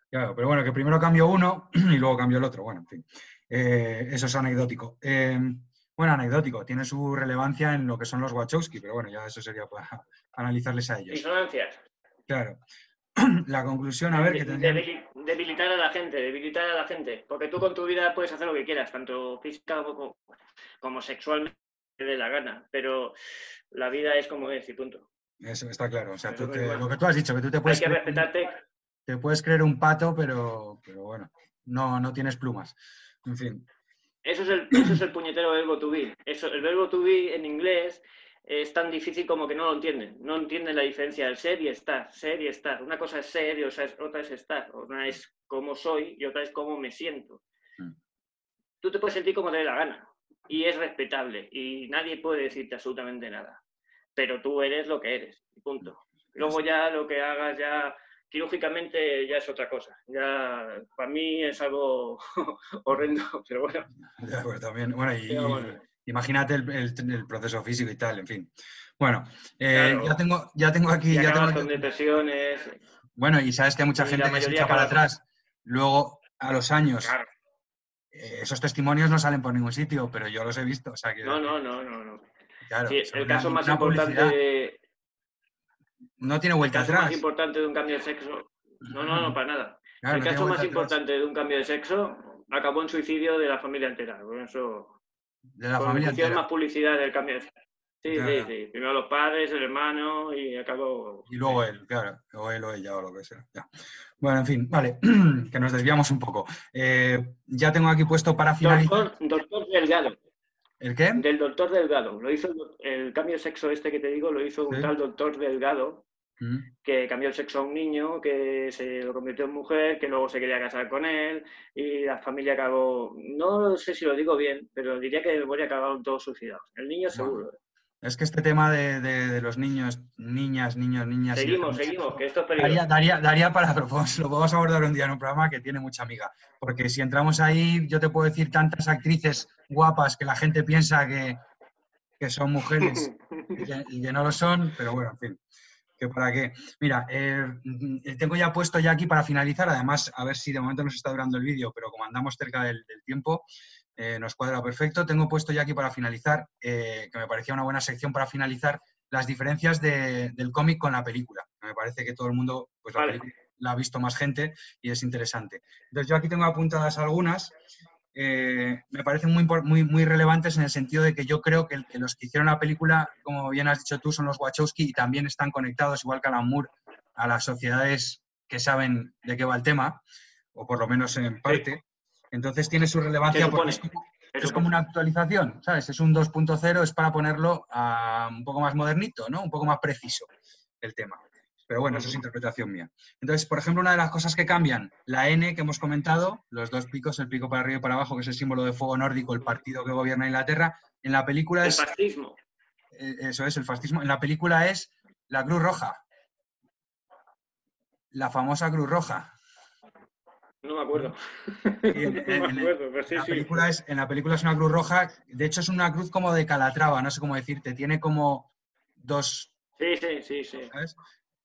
Claro. pero bueno, que primero cambio uno y luego cambio el otro. Bueno, en fin. Eh, eso es anecdótico. Eh, bueno, anecdótico, tiene su relevancia en lo que son los Wachowski, pero bueno, ya eso sería para analizarles a ellos. Disonancias. Claro. La conclusión, a ver, que Debilitar a la gente, debilitar a la gente, porque tú con tu vida puedes hacer lo que quieras, tanto física como, como sexualmente de la gana, pero la vida es como es y punto. Eso está claro, o sea, lo que tú has dicho, que tú te puedes... Hay que respetarte. Te puedes creer un pato, pero, pero bueno, no, no tienes plumas. En fin. Eso es el, eso es el puñetero verbo to be. Eso, el verbo to be en inglés es tan difícil como que no lo entienden. No entienden la diferencia del ser y estar. Ser y estar. Una cosa es ser y otra es estar. Una es cómo soy y otra es cómo me siento. Mm. Tú te puedes sentir como te dé la gana. Y es respetable. Y nadie puede decirte absolutamente nada. Pero tú eres lo que eres. Punto. Luego ya lo que hagas ya quirúrgicamente ya es otra cosa. Ya para mí es algo horrendo, pero bueno. Pues también, bueno, y, imagínate el, proceso físico y tal, en fin. Bueno, eh, ya, tengo, ya tengo aquí... Ya tengo con depresiones. Bueno, y sabes que hay mucha gente que se echa para atrás. Luego, a los años, eh, esos testimonios no salen por ningún sitio, pero yo los he visto. O sea que, no, no, no, no. no. Claro, el caso más importante no tiene vuelta atrás. El caso más importante de un cambio de sexo. No, no, no, para nada. el caso más importante de un cambio de sexo acabó en suicidio de la familia entera. Por eso. De la familia entera. más publicidad del cambio de sexo. Sí, sí, sí. Primero los padres, el hermano y acabó. Y luego él, claro. O él o ella o lo que sea. Bueno, en fin, vale. que nos desviamos un poco. Eh, ya tengo aquí puesto para finalizar. Doctor, doctor Delgado. ¿El qué? Del doctor Delgado. Lo hizo el, cambio de sexo este que te digo, lo hizo un tal doctor Delgado. Que cambió el sexo a un niño, que se lo convirtió en mujer, que luego se quería casar con él y la familia acabó, no sé si lo digo bien, pero diría que de memoria acabaron todos suicidados. El niño seguro. Es que este tema de, los niños, niñas, niños, niñas... Seguimos, seguimos, que esto es peligroso. Daría, daría, para, lo podemos abordar un día en un programa que tiene mucha amiga. Porque si entramos ahí, yo te puedo decir tantas actrices guapas que la gente piensa que, son mujeres y que, no lo son, pero bueno, en fin. Que para qué. Mira, eh, tengo ya puesto ya aquí para finalizar, además, a ver si de momento nos está durando el vídeo, pero como andamos cerca del tiempo, eh, nos cuadra perfecto. Tengo puesto ya aquí para finalizar, eh, que me parecía una buena sección para finalizar, las diferencias del cómic con la película. Me parece que todo el mundo pues, la, ha visto más gente y es interesante. Entonces yo aquí tengo apuntadas algunas. Eh, me parecen muy, muy, muy relevantes en el sentido de que yo creo que, los que hicieron la película, como bien has dicho tú, son los Wachowski y también están conectados, igual que Alan Moore, a las sociedades que saben de qué va el tema, o por lo menos en parte. Entonces tiene su relevancia porque es como, una actualización, ¿sabes? Es un 2.0, es para ponerlo un poco más modernito, ¿no? Un poco más preciso el tema. Pero bueno, eso es interpretación mía. Entonces, por ejemplo, una de las cosas que cambian, la N que hemos comentado, los dos picos, el pico para arriba y para abajo, que es el símbolo de fuego nórdico, el partido que gobierna Inglaterra, en la película El es... fascismo. eh, Eso es, el fascismo. En la película es la Cruz Roja. La famosa Cruz Roja. No me acuerdo. En- no en- me en- acuerdo, pero sí, la sí. película es, en la película es una cruz roja, de hecho es una cruz como de Calatrava, no sé cómo decirte, tiene como dos, Sí, sí, sí, sí. ¿sabes?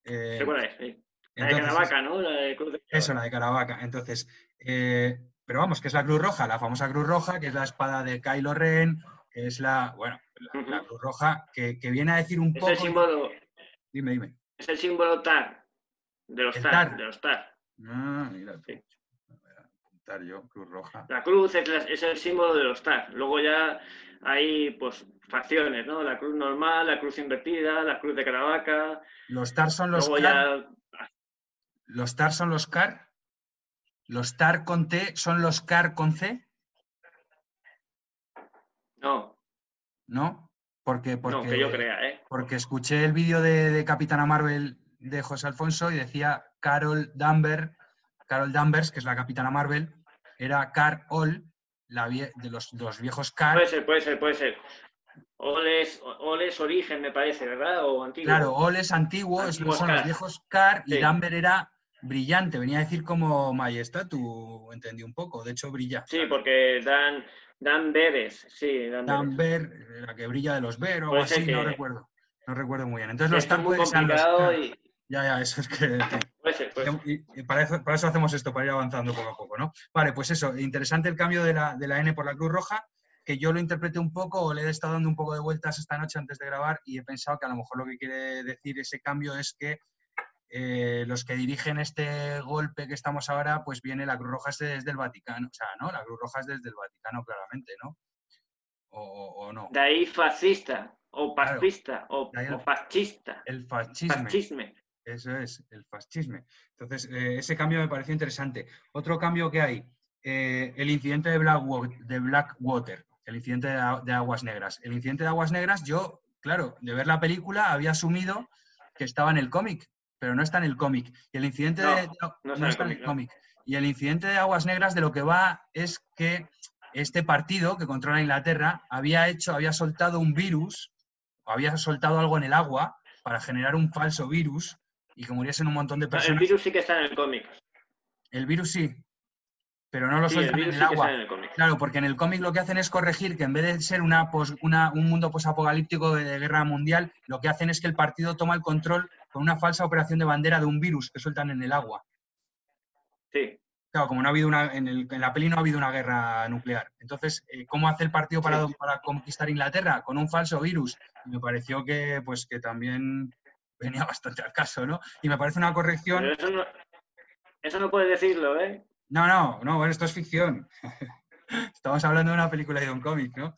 Eh, Sé cuál es, sí. La de Caravaca, ¿no? La de Cruz de Eso, la de Caravaca. Entonces, eh, pero vamos, que es la Cruz Roja, la famosa Cruz Roja, que es la espada de Kylo Ren, que es la, bueno, la. Cruz Roja, que, que viene a decir un Es poco... el símbolo, Dime, dime. es el símbolo TAR. De los TAR, TAR. de los TAR. Ah, mira. Sí. Yo, Cruz Roja. La cruz es, la- es el símbolo de los TAR. Luego ya hay pues facciones, ¿no? La cruz normal, la cruz invertida, la cruz de Caravaca. Los TAR son los Luego CAR, ya los TAR son los CAR, los TAR con T son los CAR con C, no, ¿no? Porque, porque, no, que yo crea, ¿eh? porque escuché el vídeo de, de Capitana Marvel de José Alfonso y decía Carol Danvers, Carol Danvers, que es la Capitana Marvel, era Carol, la vie- de los, de los viejos Car. Puede ser, puede ser, puede ser. Oles, Oles Origen, me parece, ¿verdad? O antiguo. Claro, Ol es antiguo, es- Antiguos son los Car. viejos Car y Sí. Danver era brillante, venía a decir como Majestad, tú entendí un poco, de hecho brilla. Sí, porque dan, dan Beres, sí, dan Beres. Danver, la que brilla de los Ver o algo ser así, no recuerdo. No recuerdo muy bien. Entonces los es Tar muy puede que sean los Car. y Ya, ya, eso es que... Y, y para, eso, para eso hacemos esto, para ir avanzando poco a poco, ¿no? Vale, pues eso, interesante el cambio de la, de la N por la Cruz Roja, que yo lo interpreté un poco, o le he estado dando un poco de vueltas esta noche antes de grabar y he pensado que a lo mejor lo que quiere decir ese cambio es que eh, los que dirigen este golpe que estamos ahora, pues viene la Cruz Roja es desde el Vaticano, o sea, ¿no? La Cruz Roja es desde el Vaticano, claramente, ¿no? O, no. De ahí fascista, o Claro. fascista, o, fascista. El fascismo. Fascisme. Eso es, el fascismo. Entonces, eh, ese cambio me pareció interesante. Otro cambio que hay, eh, el incidente de, Blackwa- de Blackwater, el incidente de, Aguas Negras. El incidente de Aguas Negras, yo, claro, de ver la película había asumido que estaba en el cómic, pero no está en el cómic. Y el incidente No, de, no no está en el cómic. Y el incidente de Aguas Negras de lo que va es que este partido que controla Inglaterra había hecho, había soltado un virus, o había soltado algo en el agua para generar un falso virus y que muriesen un montón de El personas. virus sí que está en el cómic. El virus sí, pero no lo Sí, el sueltan en el agua. en el cómic. Claro, porque en el cómic lo que hacen es corregir que en vez de ser una, pos- una- un mundo posapocalíptico de, de guerra mundial, lo que hacen es que el partido toma el control con una falsa operación de bandera de un virus que sueltan en el agua. Sí. Claro, como no ha habido una, en, el- en la peli no ha habido una guerra nuclear. Entonces, eh, ¿cómo hace el partido para, Sí. para conquistar Inglaterra? Con un falso virus. Y me pareció que, pues, que también venía bastante al caso, ¿no? Y me parece una corrección. Pero eso no, eso no puedes decirlo, ¿eh? No, no, no, bueno, esto es ficción. Estamos hablando de una película y de un cómic, ¿no?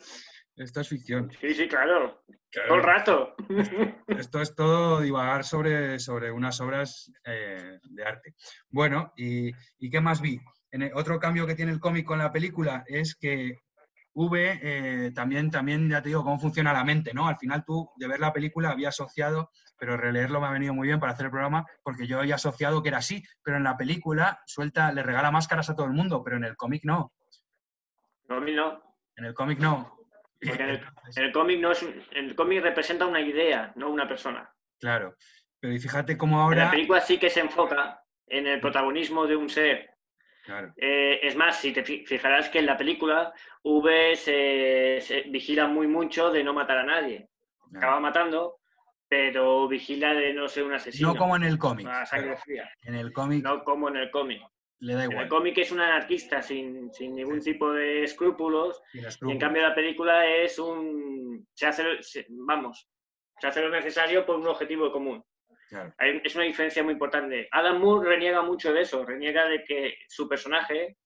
Esto es ficción. Sí, sí, claro. Todo el rato. Esto es todo divagar sobre, sobre unas obras eh, de arte. Bueno, y, y qué más vi? En el- otro cambio que tiene el cómic con la película es que V eh, también, también, ya te digo, cómo funciona la mente, ¿no? Al final tú, de ver la película, había asociado, pero releerlo me ha venido muy bien para hacer el programa, porque yo había asociado que era así, pero en la película suelta, le regala máscaras a todo el mundo, pero en el cómic no. No, no. En el cómic no. Porque en el, en el cómic no es, el cómic representa una idea, no una persona. Claro. Pero y fíjate cómo En la ahora. película sí que se enfoca en el protagonismo de un ser. Claro, Eh, es más, si te fi- fijarás que en la película V se, se vigila muy mucho de no matar a nadie. claro. Acaba matando, pero vigila de no ser un asesino. No como en el cómic. En el cómic No como en el cómic. le da En el igual. cómic es un anarquista sin, sin ningún Sí. tipo de escrúpulos y en cambio la película es un... Se hace, se- vamos, se hace lo necesario por un objetivo común. Claro, Hay- es una diferencia muy importante. Adam Moore reniega mucho de eso, reniega de que su personaje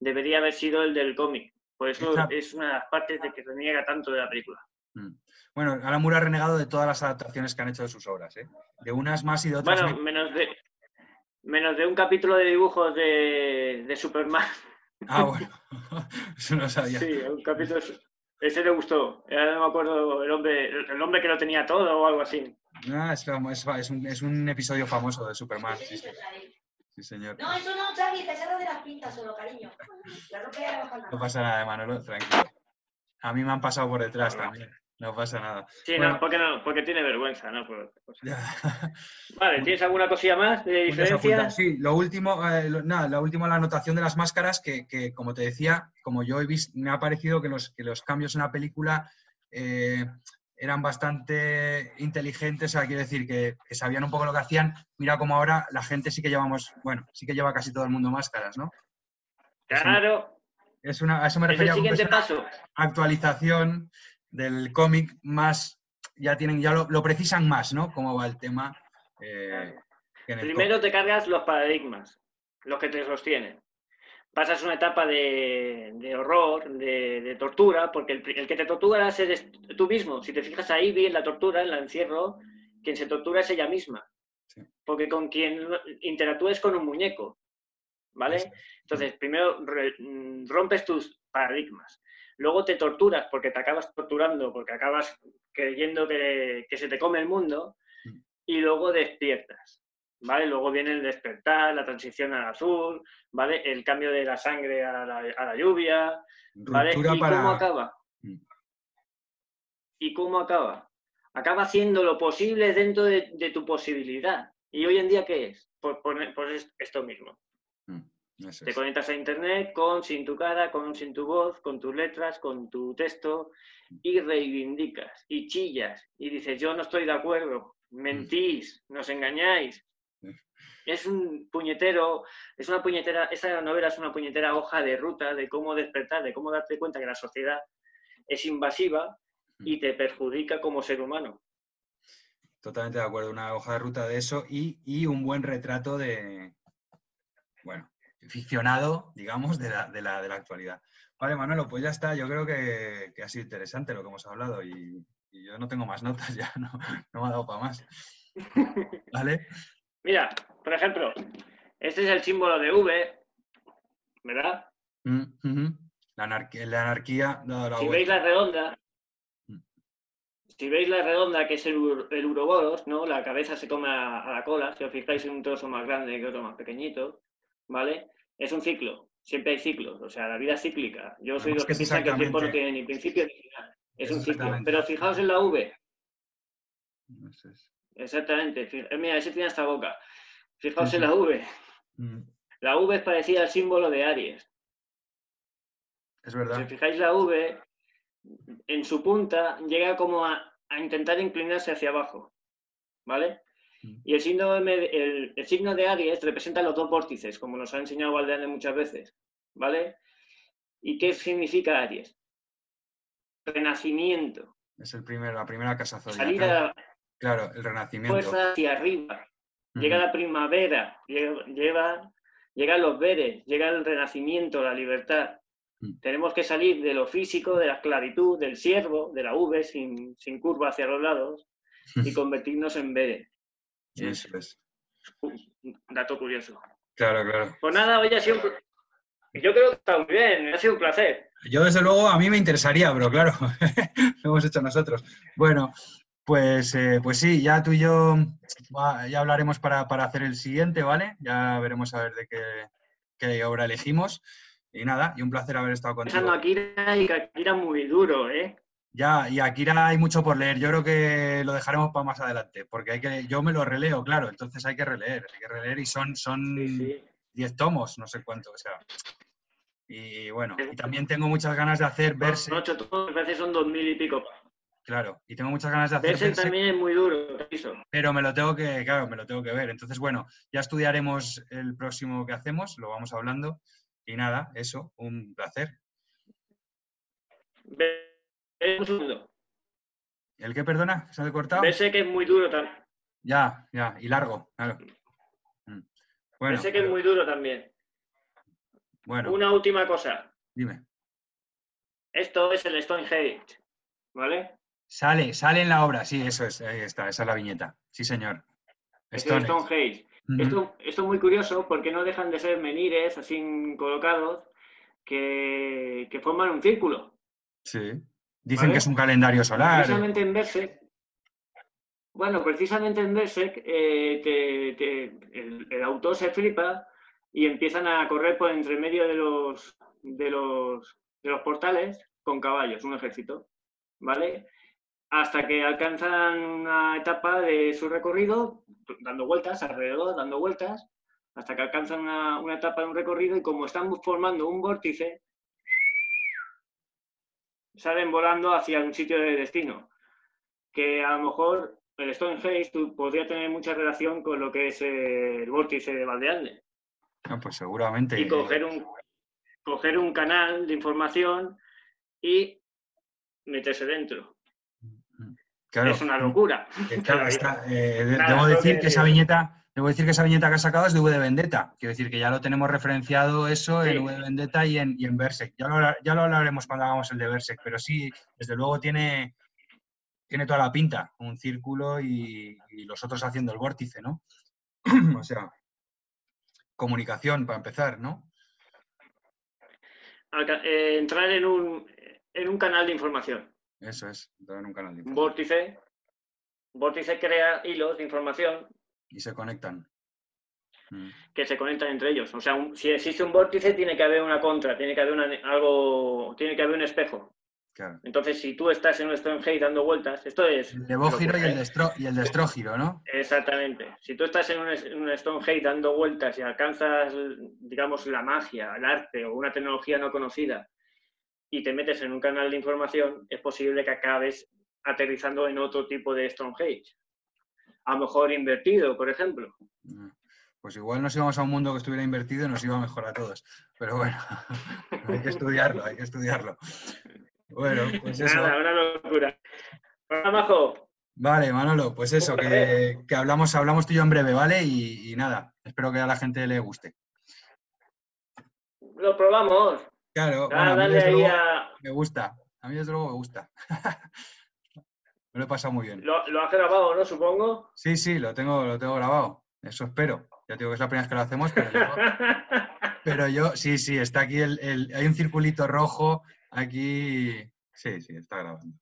debería haber sido el del cómic. Por eso Exacto. es una de las partes de que reniega tanto de la película. Mm. Bueno, Alan Moore ha renegado de todas las adaptaciones que han hecho de sus obras, ¿eh? De unas más y de otras Bueno, menos. menos de, menos de un capítulo de dibujos de, de Superman. Ah, bueno. Eso no sabía. Sí, un capítulo, Ese le gustó. Ya no me acuerdo el hombre, el hombre que lo tenía todo o algo así. Ah, es, es es un, es un episodio famoso de Superman. Sí, sí. Sí, señor. No, eso no, Charlie, te cerro de las pintas solo, cariño. La. No pasa nada, Manolo, tranquilo. A mí me han pasado por detrás también. No pasa nada. Sí, Bueno. no, porque no, porque tiene vergüenza, ¿no? Por otra cosa. Ya. Vale, ¿tienes alguna cosilla más de Puntos a apuntar. diferencias? Sí, lo último, eh, lo- nada, la última, la anotación de las máscaras, que, que, como te decía, como yo he visto, me ha parecido que los, que los cambios en la película eh, eran bastante inteligentes, o sea, quiero decir que, que sabían un poco lo que hacían. Mira como ahora la gente sí que llevamos, bueno, sí que lleva casi todo el mundo máscaras, ¿no? Claro, Es una, a eso me es el refería es siguiente una paso. actualización del cómic más, ya tienen, ya lo, lo precisan más, ¿no? Cómo va el tema. eh, el Primero te cargas los paradigmas, los que te sostienen. Pasas una etapa de, de horror, de, de tortura, porque el, que te tortura eres tú mismo. Si te fijas ahí, bien la tortura, en la encierro, quien se tortura es ella misma. Sí. Porque con quien interactúa es con un muñeco. ¿Vale? Entonces, primero re- rompes tus paradigmas. Luego te torturas porque te acabas torturando, porque acabas creyendo que, que se te come el mundo. Mm. Y luego despiertas. ¿Vale? Luego viene el despertar, la transición al azul, ¿vale? El cambio de la sangre a la, a la lluvia, ¿vale? Ruptura ¿Y para... cómo acaba? Mm. ¿Y cómo acaba? Acaba haciendo lo posible dentro de, de tu posibilidad. ¿Y hoy en día qué es? Pues, poner- pues es esto mismo. Mm, eso Te es. conectas a internet con sin tu cara, con sin tu voz, con tus letras, con tu texto y reivindicas y chillas y dices yo no estoy de acuerdo, mentís, nos engañáis. Es un puñetero, es una puñetera, esa novela es una puñetera hoja de ruta de cómo despertar, de cómo darte cuenta que la sociedad es invasiva y te perjudica como ser humano. Totalmente de acuerdo. Una hoja de ruta de eso y, y un buen retrato de, bueno, ficcionado, digamos, de la, de la, de la actualidad. Vale, Manolo, pues ya está. Yo creo que, que ha sido interesante lo que hemos hablado y, y yo no tengo más notas ya, no, no me ha dado para más. ¿Vale? Mira, por ejemplo, este es el símbolo de V, ¿verdad? Mm. La, anarquía, la anarquía la Si vuelta. veis la redonda, Mm. si veis la redonda que es el, el uroboros, ¿no? La cabeza se come a, a la cola, si os fijáis en un trozo más grande que otro más pequeñito, ¿vale? Es un ciclo, siempre hay ciclos, o sea, la vida es cíclica. Yo soy de los que que es piensan que el tiempo no tiene ni principio ni final, es un ciclo. Pero fijaos en la V, Eso es. Exactamente, eh, mira, ese tiene hasta boca. Fijaos en la V, Mm, la V es parecida al símbolo de Aries. Es Si verdad. os fijáis la V, en su punta llega como a, a intentar inclinarse hacia abajo, ¿vale? Mm. Y el signo, de, med- el, el signo de Aries representa los dos vórtices, como nos ha enseñado Valdeane muchas veces, ¿vale? ¿Y qué significa Aries? Renacimiento, Es el primer, la primera casa zodiacal. a la Claro, el renacimiento. fuerza hacia arriba, llega la primavera, llega, lleva- llegan los veres, llega el renacimiento, la libertad. Mm. Tenemos que salir de lo físico, de la esclavitud, del siervo, de la V sin, sin curva hacia los lados y convertirnos en veres. Eso es. Un dato curioso. Claro, claro. Pues nada, hoy ha sido un... Yo creo que está muy bien, ha sido un placer. Yo, desde luego, a mí me interesaría, pero claro, lo hemos hecho nosotros. Bueno, pues, eh, pues sí, ya tú y yo ya hablaremos para, para hacer el siguiente, ¿vale? Ya veremos a ver de qué, qué obra elegimos. Y nada, y un placer haber estado contigo. Akira y Akira muy duro, ¿eh? Ya, y Akira hay mucho por leer. Yo creo que lo dejaremos para más adelante, porque hay que, yo me lo releo, claro, entonces hay que releer, hay que releer y son, son Sí, sí. 10 tomos, no sé cuánto, o sea. Y bueno, y también tengo muchas ganas de hacer verse, ocho tomos, que son dos mil y pico. Claro, y tengo muchas ganas de hacer verse, también es muy duro, aviso. pero me lo tengo que, claro, me lo tengo que ver. Entonces, bueno, ya estudiaremos el próximo que hacemos, lo vamos hablando. Y nada, eso, un placer. Un segundo. ¿El que perdona? ¿Se ha cortado? Berserk es muy duro también. Ya, ya, y largo, claro. Mm. Bueno, Berserk es pero- muy duro también. bueno, Una última cosa. dime. Esto es el Stonehenge, ¿vale? Sale, sale en la obra, sí, eso es, ahí está, esa es la viñeta. Sí, señor. El Stonehenge. Esto, esto es muy curioso porque no dejan de ser menires así colocados que, que forman un círculo. Sí, Dicen que es un calendario solar. Precisamente en Berserk, bueno, precisamente en Berserk eh, el, autor se flipa y empiezan a correr por entre medio de los, de los, de los portales con caballos, un ejército, ¿vale? Hasta que alcanzan una etapa de su recorrido, dando vueltas alrededor, dando vueltas, hasta que alcanzan una, una etapa de un recorrido y como están formando un vórtice, salen volando hacia un sitio de destino, que a lo mejor el Stonehenge podría tener mucha relación con lo que es el vórtice de Valdealde. Ah, pues seguramente. Y coger un, coger un canal de información y meterse dentro. Es una locura. Eh, debo decir que esa viñeta, debo decir que esa viñeta que has sacado es de V de Vendetta. Quiero decir que ya lo tenemos referenciado eso en V de Vendetta y en, y en Berserk. Ya lo, ya lo hablaremos cuando hagamos el de Berserk, pero sí, desde luego tiene, tiene toda la pinta, un círculo y, los otros haciendo el vórtice, ¿no? o sea, comunicación para empezar, ¿no? Eh, entrar en un, en un canal de información. Eso es, entrar en un canal de información. Vórtice. Vórtice crea hilos de información. Y se conectan. Mm. Que se conectan entre ellos. O sea, si existe un vórtice, tiene que haber una contra, tiene que haber algo, tiene que haber un espejo. Entonces, si tú estás en un Stonehenge dando vueltas, esto es... El de Bógiro y el de, y el de Estrógiro, ¿no? Exactamente. Si tú estás en un, un Stonehenge dando vueltas y alcanzas, digamos, la magia, el arte o una tecnología no conocida y te metes en un canal de información, es posible que acabes aterrizando en otro tipo de Stonehenge. A lo mejor invertido, por ejemplo. Mm. Pues igual nos íbamos a un mundo que estuviera invertido y nos iba mejor a todos. Pero bueno, hay que estudiarlo, hay que estudiarlo. Bueno, pues eso. Nada, una locura. Hola, Majo. Vale, Manolo, pues eso, que, hablamos, hablamos tú y yo en breve, ¿vale? Y, nada, espero que a la gente le guste. Lo probamos. Claro, bueno, a mí me gusta. A mí desde luego me gusta. me lo he pasado muy bien. ¿Lo, has grabado, no? Supongo. Sí, sí, lo tengo, lo tengo grabado. Eso espero. Ya digo que es la primera vez que lo hacemos, pero yo, pero yo sí, sí, está aquí el, hay un circulito rojo Aquí, sí, sí, está grabando.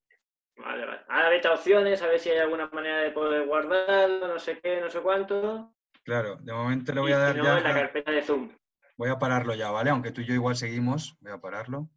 Vale, vale. Ahora vete opciones, a ver si hay alguna manera de poder guardarlo, no sé qué, no sé cuánto. Claro, de momento le voy a dar ya. En la carpeta de Zoom. Voy a pararlo ya, ¿vale? Aunque tú y yo igual seguimos, voy a pararlo.